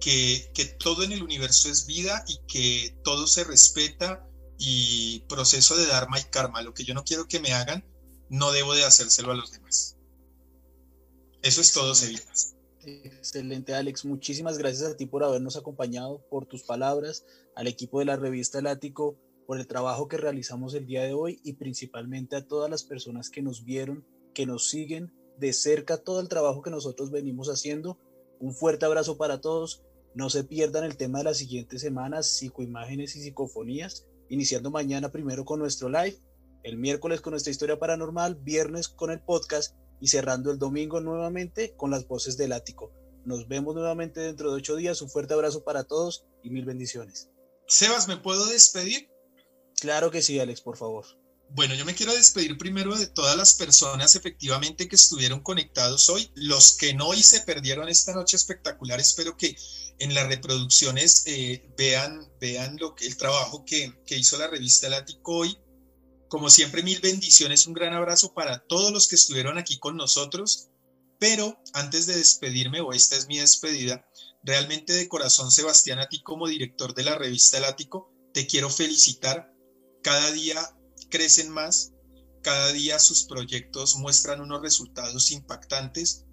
que, que, todo en el universo es vida y que todo se respeta y proceso de Dharma y Karma. Lo que yo no quiero que me hagan, no debo de hacérselo a los demás. Eso es todo, Sevitas. Excelente, Alex. Muchísimas gracias a ti por habernos acompañado, por tus palabras, al equipo de la revista El Ático, por el trabajo que realizamos el día de hoy y principalmente a todas las personas que nos vieron, que nos siguen de cerca todo el trabajo que nosotros venimos haciendo. Un fuerte abrazo para todos. No se pierdan el tema de las siguientes semanas, psicoimágenes y psicofonías, iniciando mañana primero con nuestro live, el miércoles con nuestra historia paranormal, viernes con el podcast y cerrando el domingo nuevamente con las voces del ático. Nos vemos nuevamente dentro de ocho días. Un fuerte abrazo para todos y mil bendiciones. Sebas, ¿me puedo despedir? Claro que sí, Alex, por favor. Bueno, yo me quiero despedir primero de todas las personas efectivamente que estuvieron conectados hoy, los que no y se perdieron esta noche espectacular. Espero que en las reproducciones eh, vean, vean lo que, el trabajo que, que hizo la revista El Ático hoy como siempre, mil bendiciones, un gran abrazo para todos los que estuvieron aquí con nosotros. Pero antes de despedirme, o esta es mi despedida, realmente de corazón, Sebastián, a ti como director de la revista El Ático, te quiero felicitar. Cada día crecen más, cada día sus proyectos muestran unos resultados impactantes.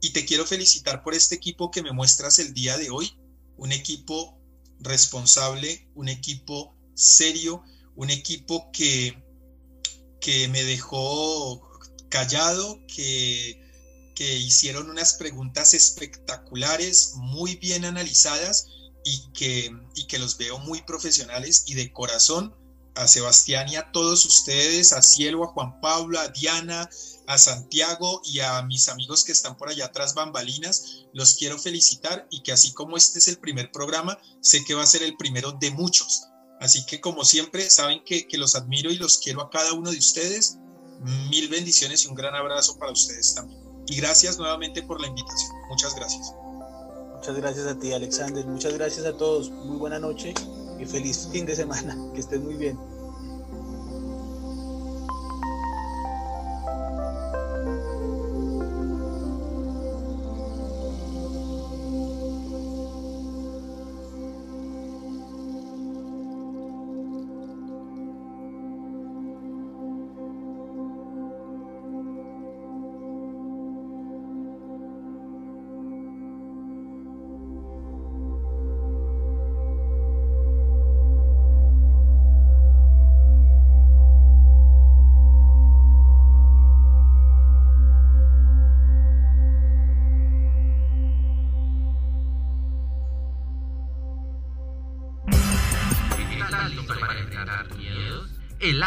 Y te quiero felicitar por este equipo que me muestras el día de hoy, un equipo responsable, un equipo serio, un equipo que, que me dejó callado, que, que hicieron unas preguntas espectaculares, muy bien analizadas y que, y que los veo muy profesionales y de corazón a Sebastián y a todos ustedes, a Cielo, a Juan Pablo, a Diana, a Santiago y a mis amigos que están por allá atrás bambalinas, los quiero felicitar y que así como este es el primer programa, sé que va a ser el primero de muchos. Así que como siempre, saben que, los admiro y los quiero a cada uno de ustedes. Mil bendiciones y un gran abrazo para ustedes también. Y gracias nuevamente por la invitación. Muchas gracias. Muchas gracias a ti, Alexander. Muchas gracias a todos. Muy buena noche y feliz fin de semana. Que estén muy bien.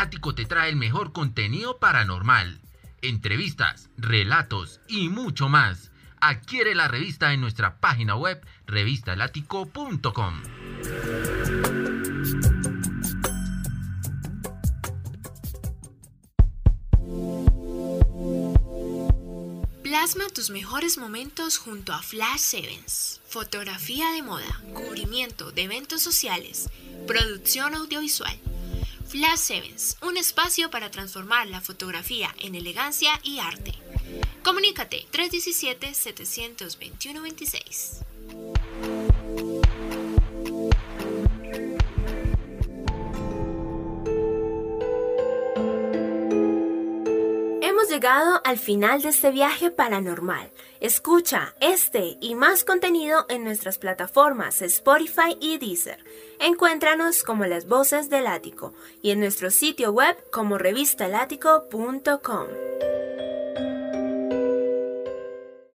Te trae el mejor contenido paranormal, entrevistas, relatos y mucho más. Adquiere la revista en nuestra página web revistalático.com. Plasma tus mejores momentos junto a Flash Sevens. Fotografía de moda, cubrimiento de eventos sociales, producción audiovisual. Flash Sevens, un espacio para transformar la fotografía en elegancia y arte. Comunícate 317-721-26. Llegado al final de este viaje paranormal. Escucha este y más contenido en nuestras plataformas Spotify y Deezer. Encuéntranos como las voces del ático y en nuestro sitio web como revistalático.com.